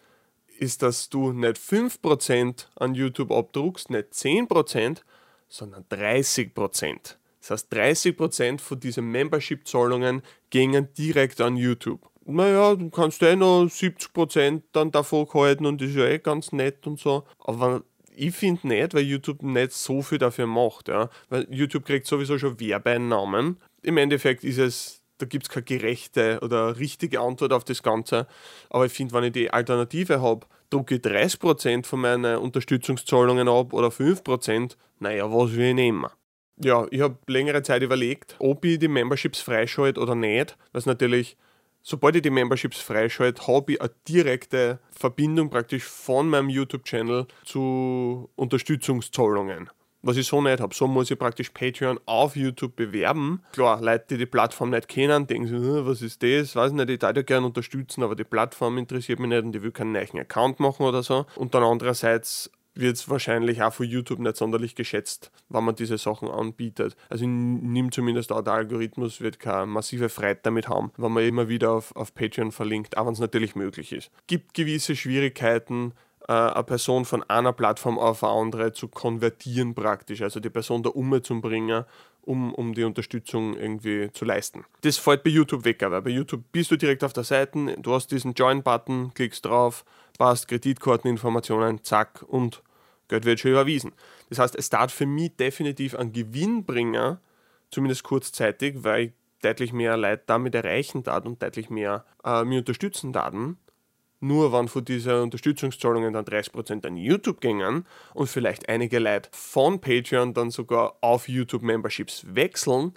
Speaker 2: ist, dass du nicht 5% an YouTube abdruckst, nicht 10%, sondern 30%. Das heißt, 30% von diesen Membership-Zahlungen gingen direkt an YouTube naja, du kannst eh noch 70% dann davon halten und das ist ja eh ganz nett und so. Aber ich finde nicht, weil YouTube nicht so viel dafür macht. Ja. Weil YouTube kriegt sowieso schon Werbeeinnahmen. Im Endeffekt ist es, da gibt es keine gerechte oder richtige Antwort auf das Ganze. Aber ich finde, wenn ich die Alternative habe, drucke ich 30% von meinen Unterstützungszahlungen ab oder 5%, naja, was will ich nehmen? Ja, ich habe längere Zeit überlegt, ob ich die Memberships freischalte oder nicht, was natürlich sobald ich die Memberships freischalte, habe ich eine direkte Verbindung praktisch von meinem YouTube-Channel zu Unterstützungszahlungen. Was ich so nicht habe. So muss ich praktisch Patreon auf YouTube bewerben. Klar, Leute, die die Plattform nicht kennen, denken sich, was ist das? Weiß nicht, ich würde ja gerne unterstützen, aber die Plattform interessiert mich nicht und ich will keinen neuen Account machen oder so. Und dann andererseits wird es wahrscheinlich auch von YouTube nicht sonderlich geschätzt, wenn man diese Sachen anbietet. Also nimmt zumindest auch der Algorithmus, wird keine massive Freude damit haben, wenn man immer wieder auf, auf Patreon verlinkt, auch wenn es natürlich möglich ist. Gibt gewisse Schwierigkeiten, äh, eine Person von einer Plattform auf eine andere zu konvertieren praktisch, also die Person da umzubringen, um, um die Unterstützung irgendwie zu leisten. Das fällt bei YouTube weg, aber bei YouTube bist du direkt auf der Seite, du hast diesen Join-Button, klickst drauf, passt, Kreditkarteninformationen, zack und Geld wird schon überwiesen. Das heißt, es darf für mich definitiv ein Gewinnbringer, zumindest kurzzeitig, weil ich deutlich mehr Leute damit erreichen darf und deutlich mehr äh, mir unterstützen darf. Nur wenn von diesen Unterstützungszahlungen dann 30% an YouTube gingen und vielleicht einige Leute von Patreon dann sogar auf YouTube-Memberships wechseln,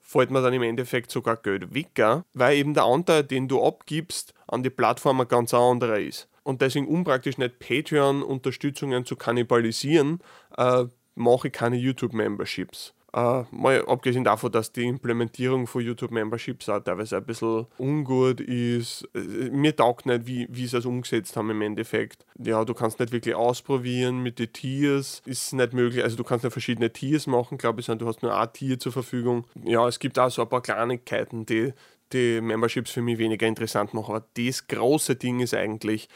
Speaker 2: fällt mir dann im Endeffekt sogar Geld weg, weil eben der Anteil, den du abgibst, an die Plattform ein ganz anderer ist und deswegen unpraktisch nicht Patreon-Unterstützungen zu kannibalisieren, äh, mache ich keine YouTube-Memberships. Uh, mal abgesehen davon, dass die Implementierung von YouTube-Memberships auch teilweise ein bisschen ungut ist. Äh, mir taugt nicht, wie, wie sie es umgesetzt haben im Endeffekt. Ja, du kannst nicht wirklich ausprobieren mit den Tiers. Ist nicht möglich. Also du kannst nicht verschiedene Tiers machen, glaube ich, sondern du hast nur ein Tier zur Verfügung. Ja, es gibt auch so ein paar Kleinigkeiten, die die Memberships für mich weniger interessant machen. Aber das große Ding ist eigentlich,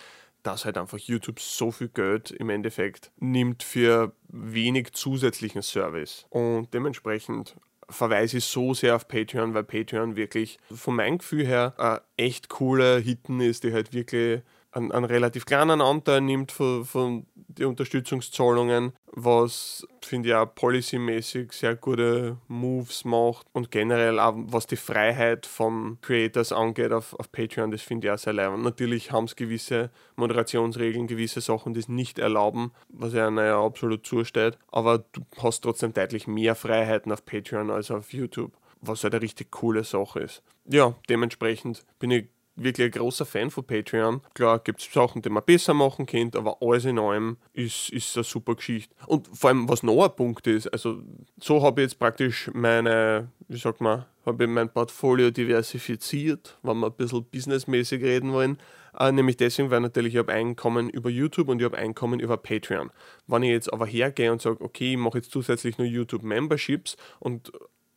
Speaker 2: dass halt einfach YouTube so viel Geld im Endeffekt nimmt für wenig zusätzlichen Service. Und dementsprechend verweise ich so sehr auf Patreon, weil Patreon wirklich von meinem Gefühl her ein echt cooler Hitten ist, die halt wirklich einen, einen relativ kleinen Anteil nimmt von, von den Unterstützungszahlungen, was finde ich auch policymäßig sehr gute Moves macht und generell auch was die Freiheit von Creators angeht auf, auf Patreon, das finde ich auch sehr leid. Natürlich haben es gewisse Moderationsregeln, gewisse Sachen, die es nicht erlauben, was ja naja absolut zusteht, aber du hast trotzdem deutlich mehr Freiheiten auf Patreon als auf YouTube was halt eine richtig coole Sache ist. Ja, dementsprechend bin ich wirklich ein großer Fan von Patreon. Klar gibt es Sachen, die man besser machen könnte, aber alles in allem ist, ist eine super Geschichte. Und vor allem, was noch ein Punkt ist, also so habe ich jetzt praktisch meine, wie sagt man, habe ich mein Portfolio diversifiziert, wenn wir ein bisschen businessmäßig reden wollen. Äh, nämlich deswegen, weil natürlich ich habe Einkommen über YouTube und ich habe Einkommen über Patreon. Wenn ich jetzt aber hergehe und sage, okay, ich mache jetzt zusätzlich nur YouTube-Memberships und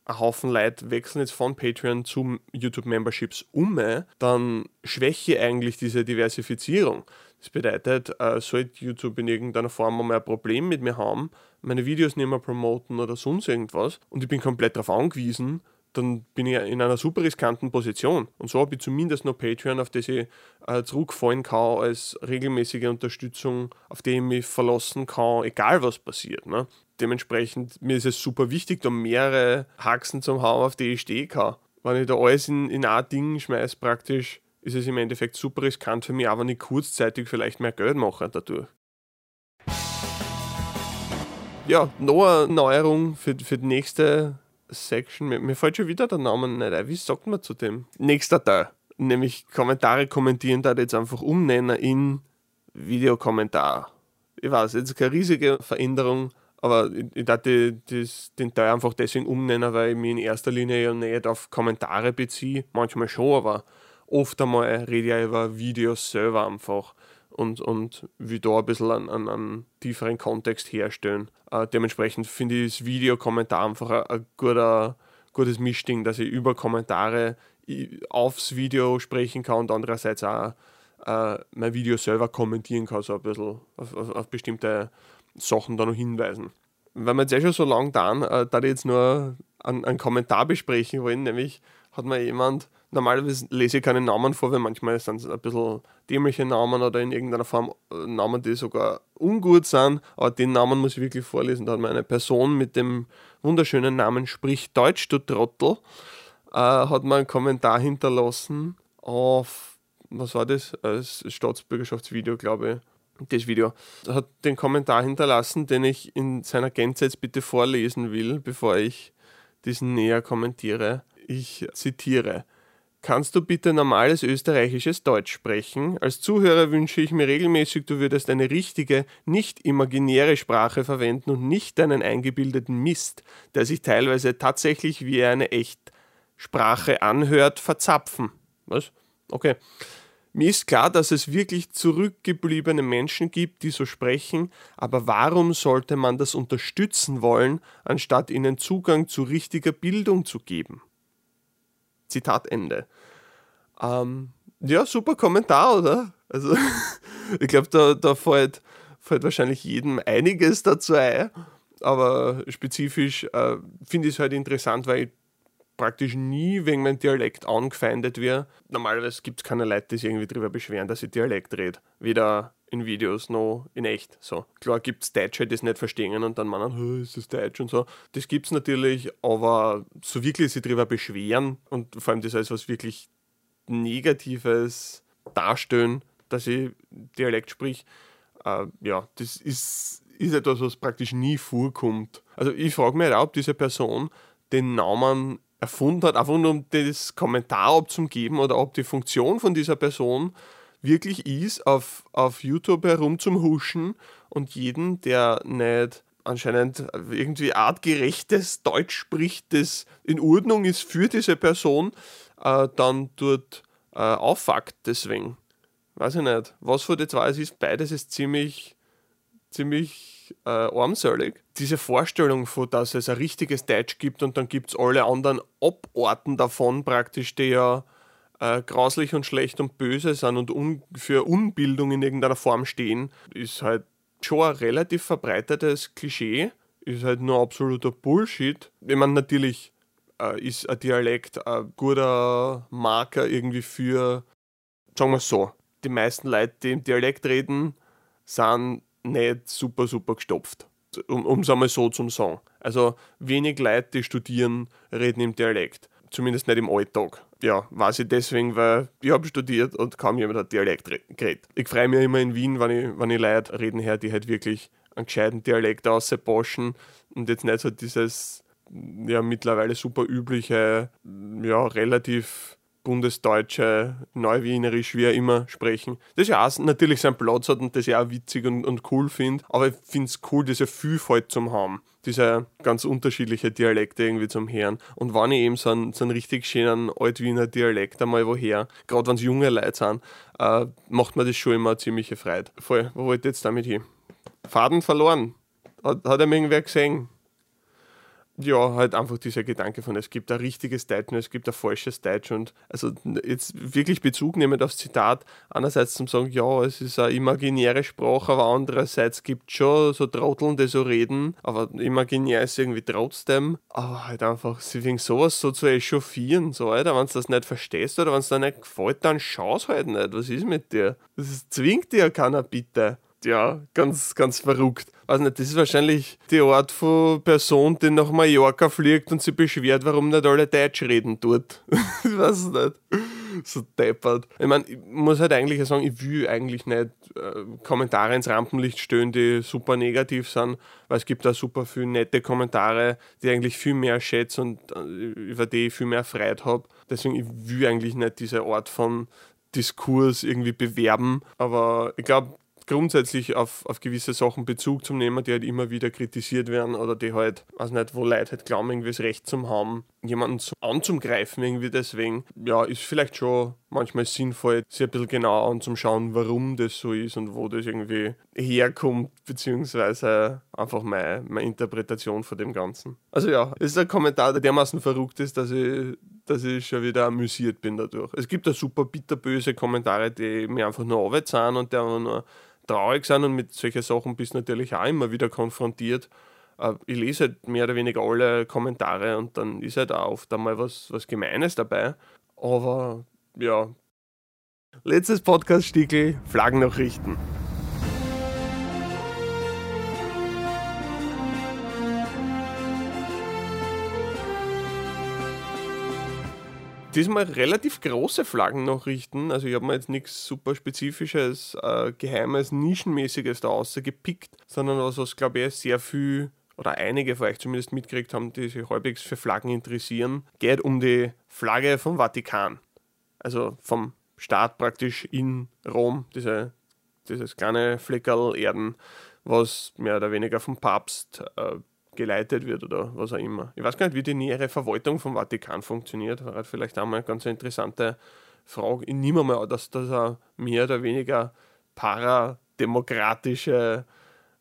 Speaker 2: ein Haufen Leute wechseln jetzt von Patreon zu YouTube-Memberships um, dann schwäche eigentlich diese Diversifizierung. Das bedeutet, äh, sollte YouTube in irgendeiner Form einmal ein Problem mit mir haben, meine Videos nicht mehr promoten oder sonst irgendwas und ich bin komplett darauf angewiesen, dann bin ich in einer super riskanten Position. Und so habe ich zumindest noch Patreon, auf das ich äh, zurückfallen kann als regelmäßige Unterstützung, auf die ich mich verlassen kann, egal was passiert. Ne? Dementsprechend, mir ist es super wichtig, da mehrere Haxen zu haben, auf die ich stehen kann. Wenn ich da alles in, in ein Ding schmeiße, praktisch, ist es im Endeffekt super riskant für mich, aber nicht kurzzeitig vielleicht mehr Geld mache dadurch. Ja, noch eine Neuerung für, für die nächste Section. Mir, mir fällt schon wieder der Name nicht ein. Wie sagt man zu dem? Nächster Teil. Nämlich Kommentare kommentieren, da jetzt einfach umnennen in Videokommentar. Ich weiß, jetzt keine riesige Veränderung, aber ich, dachte den Teil einfach deswegen umnennen, weil ich mich in erster Linie ja nicht auf Kommentare beziehe. Manchmal schon, aber oft einmal rede ich über Videos selber einfach und, und wie da ein bisschen einen, einen, einen tieferen Kontext herstellen. Äh, dementsprechend finde ich das Videokommentar einfach ein, ein guter, gutes Mischding, dass ich über Kommentare aufs Video sprechen kann und andererseits auch äh, mein Video selber kommentieren kann, so ein bisschen auf, auf, auf bestimmte Sachen da noch hinweisen. Wenn wir jetzt eh schon so lange da, äh, da jetzt nur einen, einen Kommentar besprechen wollen, nämlich hat mir jemand, normalerweise lese ich keine Namen vor, weil manchmal sind es ein bisschen dämliche Namen oder in irgendeiner Form äh, Namen, die sogar ungut sind, aber den Namen muss ich wirklich vorlesen. Da hat mir eine Person mit dem wunderschönen Namen Sprich Deutsch, du Trottel, äh, hat mir einen Kommentar hinterlassen auf, was war das, als Staatsbürgerschaftsvideo, glaube ich das Video, hat den Kommentar hinterlassen, den ich in seiner Gänze jetzt bitte vorlesen will, bevor ich diesen näher kommentiere. Ich zitiere. Kannst du bitte normales österreichisches Deutsch sprechen? Als Zuhörer wünsche ich mir regelmäßig, du würdest eine richtige, nicht imaginäre Sprache verwenden und nicht einen eingebildeten Mist, der sich teilweise tatsächlich wie eine echt Sprache anhört, verzapfen. Was? Okay. Mir ist klar, dass es wirklich zurückgebliebene Menschen gibt, die so sprechen, aber warum sollte man das unterstützen wollen, anstatt ihnen Zugang zu richtiger Bildung zu geben? Zitat Ende. Ähm, ja, super Kommentar, oder? Also, ich glaube, da, da fällt, fällt wahrscheinlich jedem einiges dazu ein, aber spezifisch äh, finde ich es halt interessant, weil ich praktisch nie wegen meinem Dialekt angefeindet wird. Normalerweise gibt es keine Leute, die sich irgendwie darüber beschweren, dass ich Dialekt rede. Weder in Videos noch in echt. So. Klar gibt es Deutsche, die es nicht verstehen und dann meinen, ist das Deutsch und so. Das gibt es natürlich, aber so wirklich sich darüber beschweren und vor allem das als was wirklich Negatives darstellen, dass ich Dialekt sprich, äh, ja, das ist, ist etwas, was praktisch nie vorkommt. Also ich frage mich halt auch, ob diese Person den Namen erfunden hat, einfach nur um das Kommentar abzugeben oder ob die Funktion von dieser Person wirklich ist, auf, auf YouTube herum zum Huschen und jeden, der nicht anscheinend irgendwie artgerechtes Deutsch spricht, das in Ordnung ist für diese Person, äh, dann dort äh, auffuckt deswegen. Weiß ich nicht. Was von den zwei ist, beides ist ziemlich, ziemlich äh, armselig. Diese Vorstellung von, dass es ein richtiges Deutsch gibt und dann gibt es alle anderen Aborten davon praktisch, die ja äh, grauslich und schlecht und böse sind und un für Unbildung in irgendeiner Form stehen, ist halt schon ein relativ verbreitetes Klischee. Ist halt nur absoluter Bullshit. Ich meine, natürlich äh, ist ein Dialekt ein guter Marker irgendwie für, sagen wir so, die meisten Leute, die im Dialekt reden, sind nicht super, super gestopft. Um es einmal so zu sagen. Also wenig Leute, die studieren, reden im Dialekt. Zumindest nicht im Alltag. Ja, weiß ich deswegen, weil ich habe studiert und kaum jemand hat Dialekt geredet. Ich freue mich immer in Wien, wenn ich, wenn ich Leute reden her, die halt wirklich einen gescheiten Dialekt ausboschen und jetzt nicht so dieses ja mittlerweile super übliche, ja relativ bundesdeutsche, neuwienerisch, wie er immer sprechen. Das ja auch natürlich seinen Platz hat und das ja auch witzig und, und cool finde. Aber ich finde es cool, diese Vielfalt zu haben. Diese ganz unterschiedliche Dialekte irgendwie zum Hören. Und wenn ich eben so einen, so einen richtig schönen Altwiener Dialekt einmal woher, gerade wenn es junge Leute sind, äh, macht mir das schon immer eine ziemliche Freude. Voll, wo wollte ich jetzt damit hin? Faden verloren. Hat, hat er mir irgendwer gesehen? Ja, halt einfach dieser Gedanke von, es gibt ein richtiges Deutsch und es gibt ein falsches Deutsch und also jetzt wirklich Bezug nehmend aufs Zitat, einerseits zum sagen, ja, es ist eine imaginäre Sprache, aber andererseits gibt es schon so Trotteln, die so reden, aber imaginär ist irgendwie trotzdem, aber halt einfach, sie wegen sowas so zu echauffieren, so, Alter, wenn du das nicht verstehst oder wenn es dir nicht gefällt, dann schau es halt nicht, was ist mit dir? Das zwingt dir ja keiner, bitte ja, ganz, ganz verrückt. Weiß nicht, das ist wahrscheinlich die Art von Person, die nach Mallorca fliegt und sich beschwert, warum nicht alle Deutsch reden dort. ich weiß nicht. So deppert. Ich meine, ich muss halt eigentlich sagen, ich will eigentlich nicht äh, Kommentare ins Rampenlicht stellen, die super negativ sind, weil es gibt da super viele nette Kommentare, die eigentlich viel mehr schätze und äh, über die ich viel mehr Freude habe. Deswegen, ich will eigentlich nicht diese Art von Diskurs irgendwie bewerben, aber ich glaube, grundsätzlich auf, auf gewisse Sachen Bezug zu nehmen, die halt immer wieder kritisiert werden oder die halt, weiß nicht, wo Leute halt glauben, irgendwie das Recht zu haben, jemanden zu, anzugreifen irgendwie deswegen, ja, ist vielleicht schon manchmal sinnvoll, sich ein bisschen genauer anzuschauen, warum das so ist und wo das irgendwie herkommt, beziehungsweise einfach meine, meine Interpretation von dem Ganzen. Also ja, es ist ein Kommentar, der dermaßen verrückt ist, dass ich, dass ich schon wieder amüsiert bin dadurch. Es gibt da super bitterböse Kommentare, die mir einfach nur Arbeit sind und einfach nur traurig sind und mit solchen Sachen bist natürlich auch immer wieder konfrontiert. Äh, ich lese halt mehr oder weniger alle Kommentare und dann ist halt auch oft einmal was, was Gemeines dabei. Aber ja. Letztes Podcast-Stickel, Flaggennachrichten. diesmal relativ große Flaggennachrichten. Also ich habe mir jetzt nichts super spezifisches, äh, geheimes, nischenmäßiges da rausgepickt, sondern was, was glaube ich sehr viel oder einige von euch zumindest mitgekriegt haben, die sich halbwegs für Flaggen interessieren, geht um die Flagge vom Vatikan. Also vom Staat praktisch in Rom, diese, dieses kleine Fleckerl Erden, was mehr oder weniger vom Papst äh, geleitet wird oder was auch immer. Ich weiß gar nicht, wie die nähere Verwaltung vom Vatikan funktioniert. War halt vielleicht auch mal eine ganz interessante Frage. Ich nehme mal dass das auch mehr oder weniger parademokratische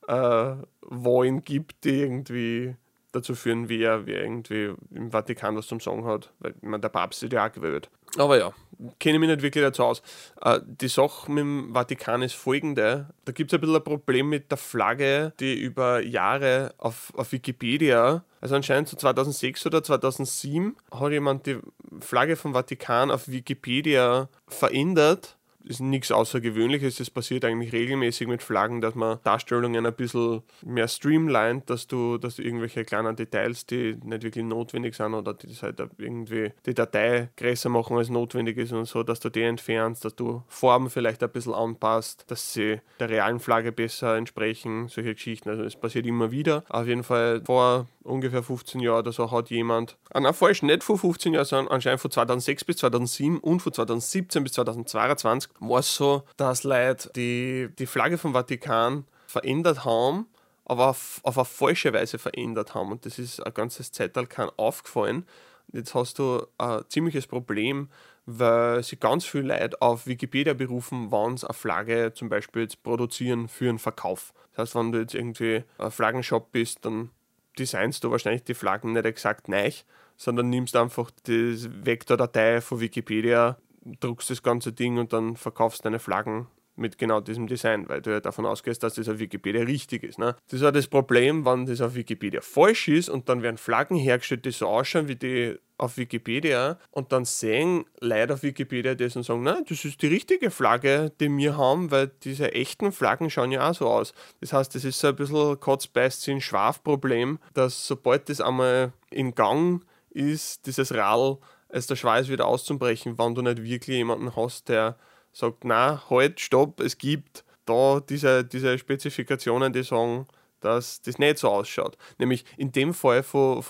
Speaker 2: äh, Wahlen gibt, die irgendwie dazu führen, wer, wer irgendwie im Vatikan was zum Sagen hat, weil man der Papst ist ja auch gewählt. Aber ja, kenne ich mich nicht wirklich dazu aus. Äh, die Sache mit dem Vatikan ist folgende: Da gibt es ein bisschen ein Problem mit der Flagge, die über Jahre auf, auf Wikipedia, also anscheinend so 2006 oder 2007, hat jemand die Flagge vom Vatikan auf Wikipedia verändert ist nichts Außergewöhnliches. Das passiert eigentlich regelmäßig mit Flaggen, dass man Darstellungen ein bisschen mehr streamlined, dass du, dass du irgendwelche kleinen Details, die nicht wirklich notwendig sind oder die halt irgendwie die Datei größer machen als notwendig ist und so, dass du die entfernst, dass du Formen vielleicht ein bisschen anpasst, dass sie der realen Flagge besser entsprechen, solche Geschichten. Also es passiert immer wieder. Auf jeden Fall vor ungefähr 15 Jahren oder so hat jemand, ah, nein, falsch, nicht vor 15 Jahren, sondern anscheinend von 2006 bis 2007 und von 2017 bis 2022 war es so, dass Leute die, die Flagge vom Vatikan verändert haben, aber auf, auf eine falsche Weise verändert haben. Und das ist ein ganzes Zeitalter kein aufgefallen. Jetzt hast du ein ziemliches Problem, weil sich ganz viele Leute auf Wikipedia berufen, wann sie eine Flagge zum Beispiel jetzt produzieren für einen Verkauf. Das heißt, wenn du jetzt irgendwie ein Flaggenshop bist, dann designst du wahrscheinlich die Flaggen nicht exakt neu, sondern nimmst einfach die Vektordatei von Wikipedia, druckst das ganze Ding und dann verkaufst deine Flaggen mit genau diesem Design, weil du ja davon ausgehst, dass das auf Wikipedia richtig ist. Ne? Das ist ja das Problem, wenn das auf Wikipedia falsch ist und dann werden Flaggen hergestellt, die so ausschauen wie die auf Wikipedia und dann sehen Leute auf Wikipedia das und sagen, nein, das ist die richtige Flagge, die wir haben, weil diese echten Flaggen schauen ja auch so aus. Das heißt, das ist so ein bisschen Kotz-Beißt-Sinn Schwaf-Problem, dass sobald das einmal in Gang ist, dieses Radl, es der Schweiß wieder auszubrechen, wenn du nicht wirklich jemanden hast, der sagt, na, halt, stopp, es gibt da diese, diese Spezifikationen, die sagen, dass das nicht so ausschaut. Nämlich in dem Fall vom,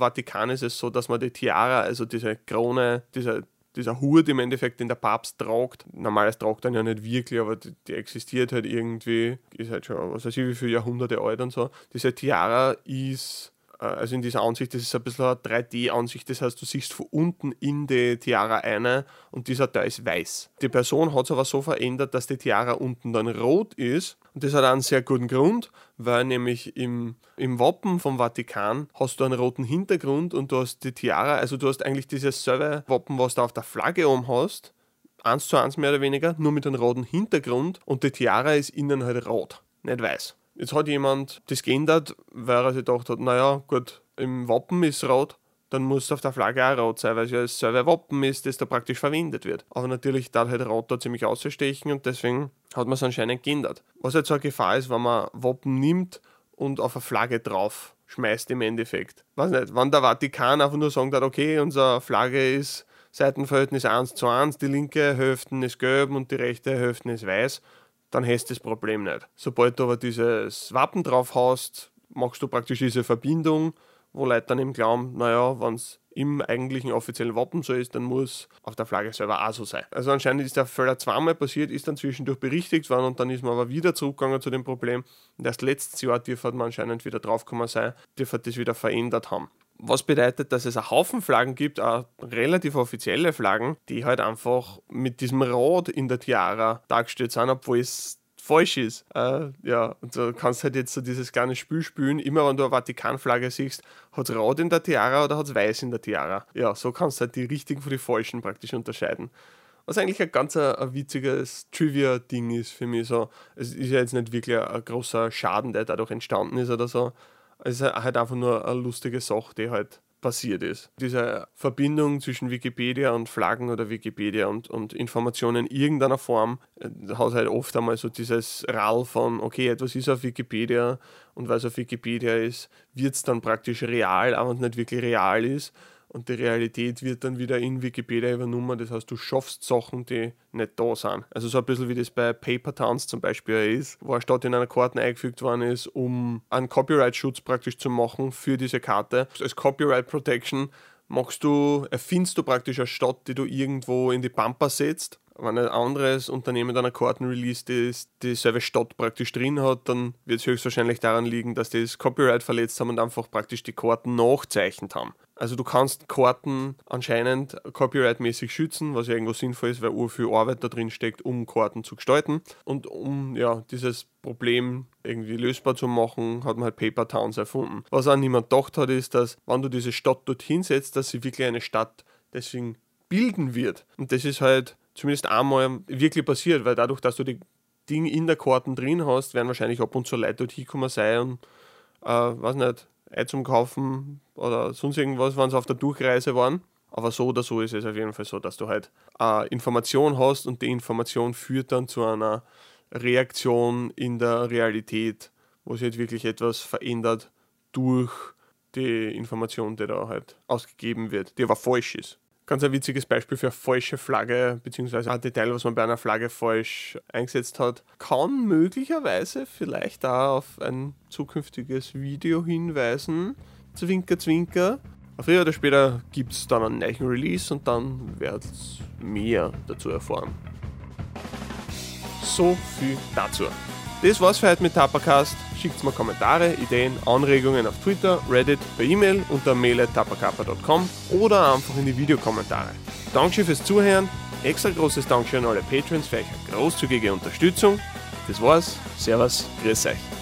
Speaker 2: Vatikan ist es so, dass man die Tiara, also diese Krone, diese, dieser Hut im Endeffekt, den der Papst tragt. Normales tragt dann ja nicht wirklich, aber die, die, existiert halt irgendwie, ist halt schon, was weiß ich, wie viele Jahrhunderte alt und so. Diese Tiara ist also in dieser Ansicht, das ist ein bisschen eine 3D-Ansicht, das heißt, du siehst von unten in die Tiara eine und dieser Teil ist weiß. Die Person hat es aber so verändert, dass die Tiara unten dann rot ist und das hat einen sehr guten Grund, weil nämlich im, im Wappen vom Vatikan hast du einen roten Hintergrund und du hast die Tiara, also du hast eigentlich dieses selbe Wappen, was du auf der Flagge oben hast, eins zu eins mehr oder weniger, nur mit einem roten Hintergrund und die Tiara ist innen halt rot, nicht weiß. Jetzt hat jemand das geändert, weil er sich gedacht hat, naja, gut, im Wappen ist rot, dann muss es auf der Flagge auch rot sein, weil es ja das selbe Wappen ist, das da praktisch verwendet wird. Aber natürlich darf halt rot da ziemlich ausstechen und deswegen hat man es anscheinend geändert. Was jetzt so eine Gefahr ist, wenn man Wappen nimmt und auf eine Flagge drauf schmeißt im Endeffekt. Weiß nicht, wenn der Vatikan einfach nur sagen hat, okay, unsere Flagge ist Seitenverhältnis 1 zu 1, die linke Hälfte ist gelb und die rechte Hälfte ist weiß, dann hast du das Problem nicht. Sobald du aber dieses Wappen drauf hast, machst du praktisch diese Verbindung, wo Leute dann eben glauben, naja, wenn es im eigentlichen offiziellen Wappen so ist, dann muss auf der Flagge selber auch so sein. Also anscheinend ist der Fehler zweimal passiert, ist dann zwischendurch berichtigt worden und dann ist man aber wieder zurückgegangen zu dem Problem. Und erst letztes Jahr dürfte man anscheinend wieder draufgekommen sein, dürfte das wieder verändert haben. Was bedeutet, dass es einen Haufen Flaggen gibt, auch relativ offizielle Flaggen, die halt einfach mit diesem Rot in der Tiara dargestellt sind, obwohl es falsch ist. Äh, ja, und du kannst halt jetzt so dieses kleine Spiel spielen. Immer wenn du eine Vatikanflagge siehst, hat es Rot in der Tiara oder hat es Weiß in der Tiara. Ja, so kannst du halt die richtigen von den falschen praktisch unterscheiden. Was eigentlich ein ganz ein, witziges Trivia-Ding ist für mich. So, es ist ja jetzt nicht wirklich ein großer Schaden, der dadurch entstanden ist oder so. Es ist halt einfach nur eine lustige Sache, die halt passiert ist. Diese Verbindung zwischen Wikipedia und Flaggen oder Wikipedia und, und Informationen in irgendeiner Form äh, hat halt oft einmal so dieses Rall von, okay, etwas ist auf Wikipedia und weil es auf Wikipedia ist, wird es dann praktisch real, aber nicht wirklich real ist und die Realität wird dann wieder in Wikipedia übernommen. Das heißt, du schaffst Sachen, die nicht da sind. Also so ein bisschen wie das bei Paper Towns zum Beispiel ist, wo eine Stadt in einer Karte eingefügt worden ist, um einen Copyright-Schutz praktisch zu machen für diese Karte. Als Copyright Protection machst du, erfindest du praktisch eine Stadt, die du irgendwo in die Pampa setzt wenn ein anderes Unternehmen dann eine Karten release, die dieselbe Stadt praktisch drin hat, dann wird es höchstwahrscheinlich daran liegen, dass die das Copyright verletzt haben und einfach praktisch die Karten nachzeichnet haben. Also du kannst Karten anscheinend copyrightmäßig schützen, was ja irgendwo sinnvoll ist, weil ur viel Arbeit da drin steckt, um Karten zu gestalten. Und um ja, dieses Problem irgendwie lösbar zu machen, hat man halt Paper Towns erfunden. Was auch niemand gedacht hat, ist, dass wenn du diese Stadt dorthin setzt, dass sie wirklich eine Stadt deswegen bilden wird. Und das ist halt zumindest einmal wirklich passiert, weil dadurch, dass du die Dinge in der Karten drin hast, werden wahrscheinlich ab und zu Leute dort hinkommen sein und, äh, weiß nicht, Ei zum Kaufen oder sonst irgendwas, wenn sie auf der Durchreise waren. Aber so oder so ist es auf jeden Fall so, dass du halt äh, Information hast und die Information führt dann zu einer Reaktion in der Realität, wo sich halt wirklich etwas verändert durch die Information, die da halt ausgegeben wird, die aber falsch ist ganz ein witziges Beispiel für eine falsche Flagge, beziehungsweise ein Detail, was man bei einer Flagge falsch eingesetzt hat, kann möglicherweise vielleicht auch auf ein zukünftiges Video hinweisen. Zwinker, zwinker. Früher oder später gibt es dann einen neuen Release und dann werdet ihr mehr dazu erfahren. So viel dazu. Das war's für heute mit Tapacast. Schickt mir Kommentare, Ideen, Anregungen auf Twitter, Reddit, per E-Mail unter mail.tapacapa.com oder einfach in die Videokommentare. Dankeschön fürs Zuhören. Extra großes Dankeschön an alle Patrons für eure großzügige Unterstützung. Das war's. Servus, grüß euch.